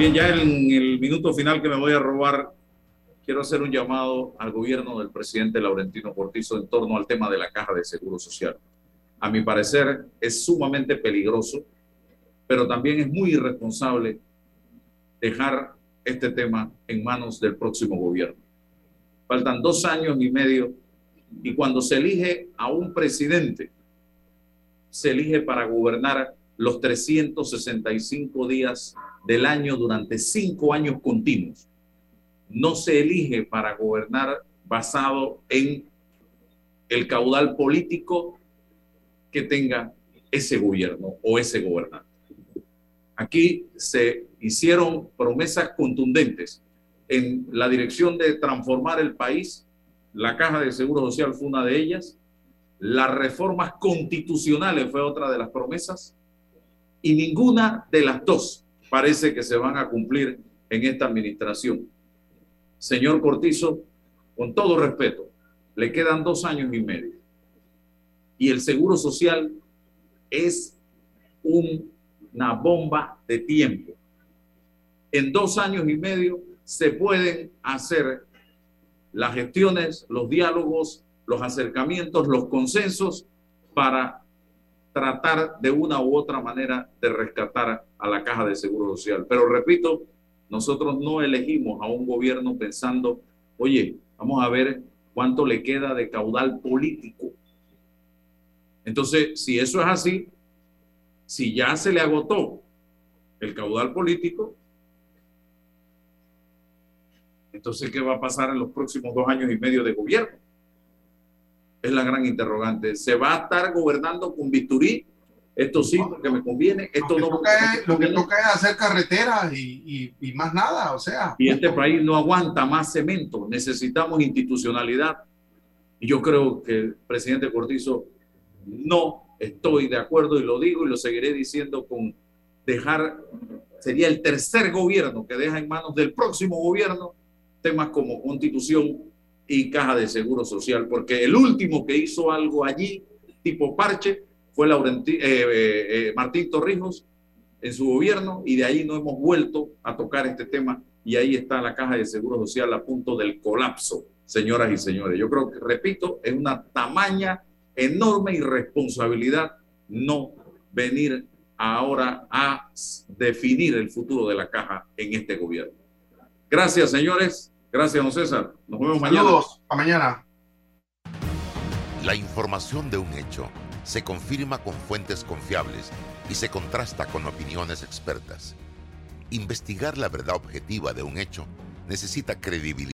[SPEAKER 2] Bien, ya en el minuto final que me voy a robar, quiero hacer un llamado al gobierno del presidente Laurentino Cortizo en torno al tema de la caja de seguro social. a mi parecer, es sumamente peligroso, pero también es muy irresponsable dejar este tema en manos del próximo gobierno. Faltan dos años y medio y cuando se elige a un presidente, se elige para gobernar los 365 días del año durante cinco años continuos. No se elige para gobernar basado en el caudal político que tenga ese gobierno o ese gobernante. Aquí se hicieron promesas contundentes en la dirección de transformar el país. La Caja de Seguro Social fue una de ellas. Las reformas constitucionales fue otra de las promesas. Y ninguna de las dos parece que se van a cumplir en esta administración. Señor Cortizo, con todo respeto, le quedan dos años y medio. Y el Seguro Social es una bomba de tiempo. En dos años y medio se pueden hacer las gestiones, los diálogos, los acercamientos, los consensos para tratar de una u otra manera de rescatar a la caja de seguro social. Pero repito, nosotros no elegimos a un gobierno pensando, oye, vamos a ver cuánto le queda de caudal político. Entonces, si eso es así, si ya se le agotó el caudal político, entonces, ¿qué va a pasar en los próximos dos años y medio de gobierno? Es la gran interrogante. ¿Se va a estar gobernando con bisturí? Esto sí, porque me conviene. Esto
[SPEAKER 3] lo, que
[SPEAKER 2] no.
[SPEAKER 3] toca es, lo que toca es hacer carreteras y, y, y, más nada, o sea.
[SPEAKER 2] Y este país no aguanta más cemento. Necesitamos institucionalidad. Y yo creo que el presidente Cortizo no estoy de acuerdo y lo digo y lo seguiré diciendo con dejar, sería el tercer gobierno que deja en manos del próximo gobierno temas como constitución y caja de seguro social, porque el último que hizo algo allí, tipo parche, fue Laurenti, eh, eh, eh, Martín Torrijos en su gobierno y de ahí no hemos vuelto a tocar este tema y ahí está la caja de seguro social a punto del colapso, señoras y señores. Yo creo que, repito, es una tamaña enorme irresponsabilidad no venir ahora a definir el futuro de la caja en este gobierno. Gracias, señores. Gracias, don César. Nos vemos mañana.
[SPEAKER 3] Saludos. A mañana.
[SPEAKER 1] La información de un hecho se confirma con fuentes confiables y se contrasta con opiniones expertas. Investigar la verdad objetiva de un hecho necesita credibilidad.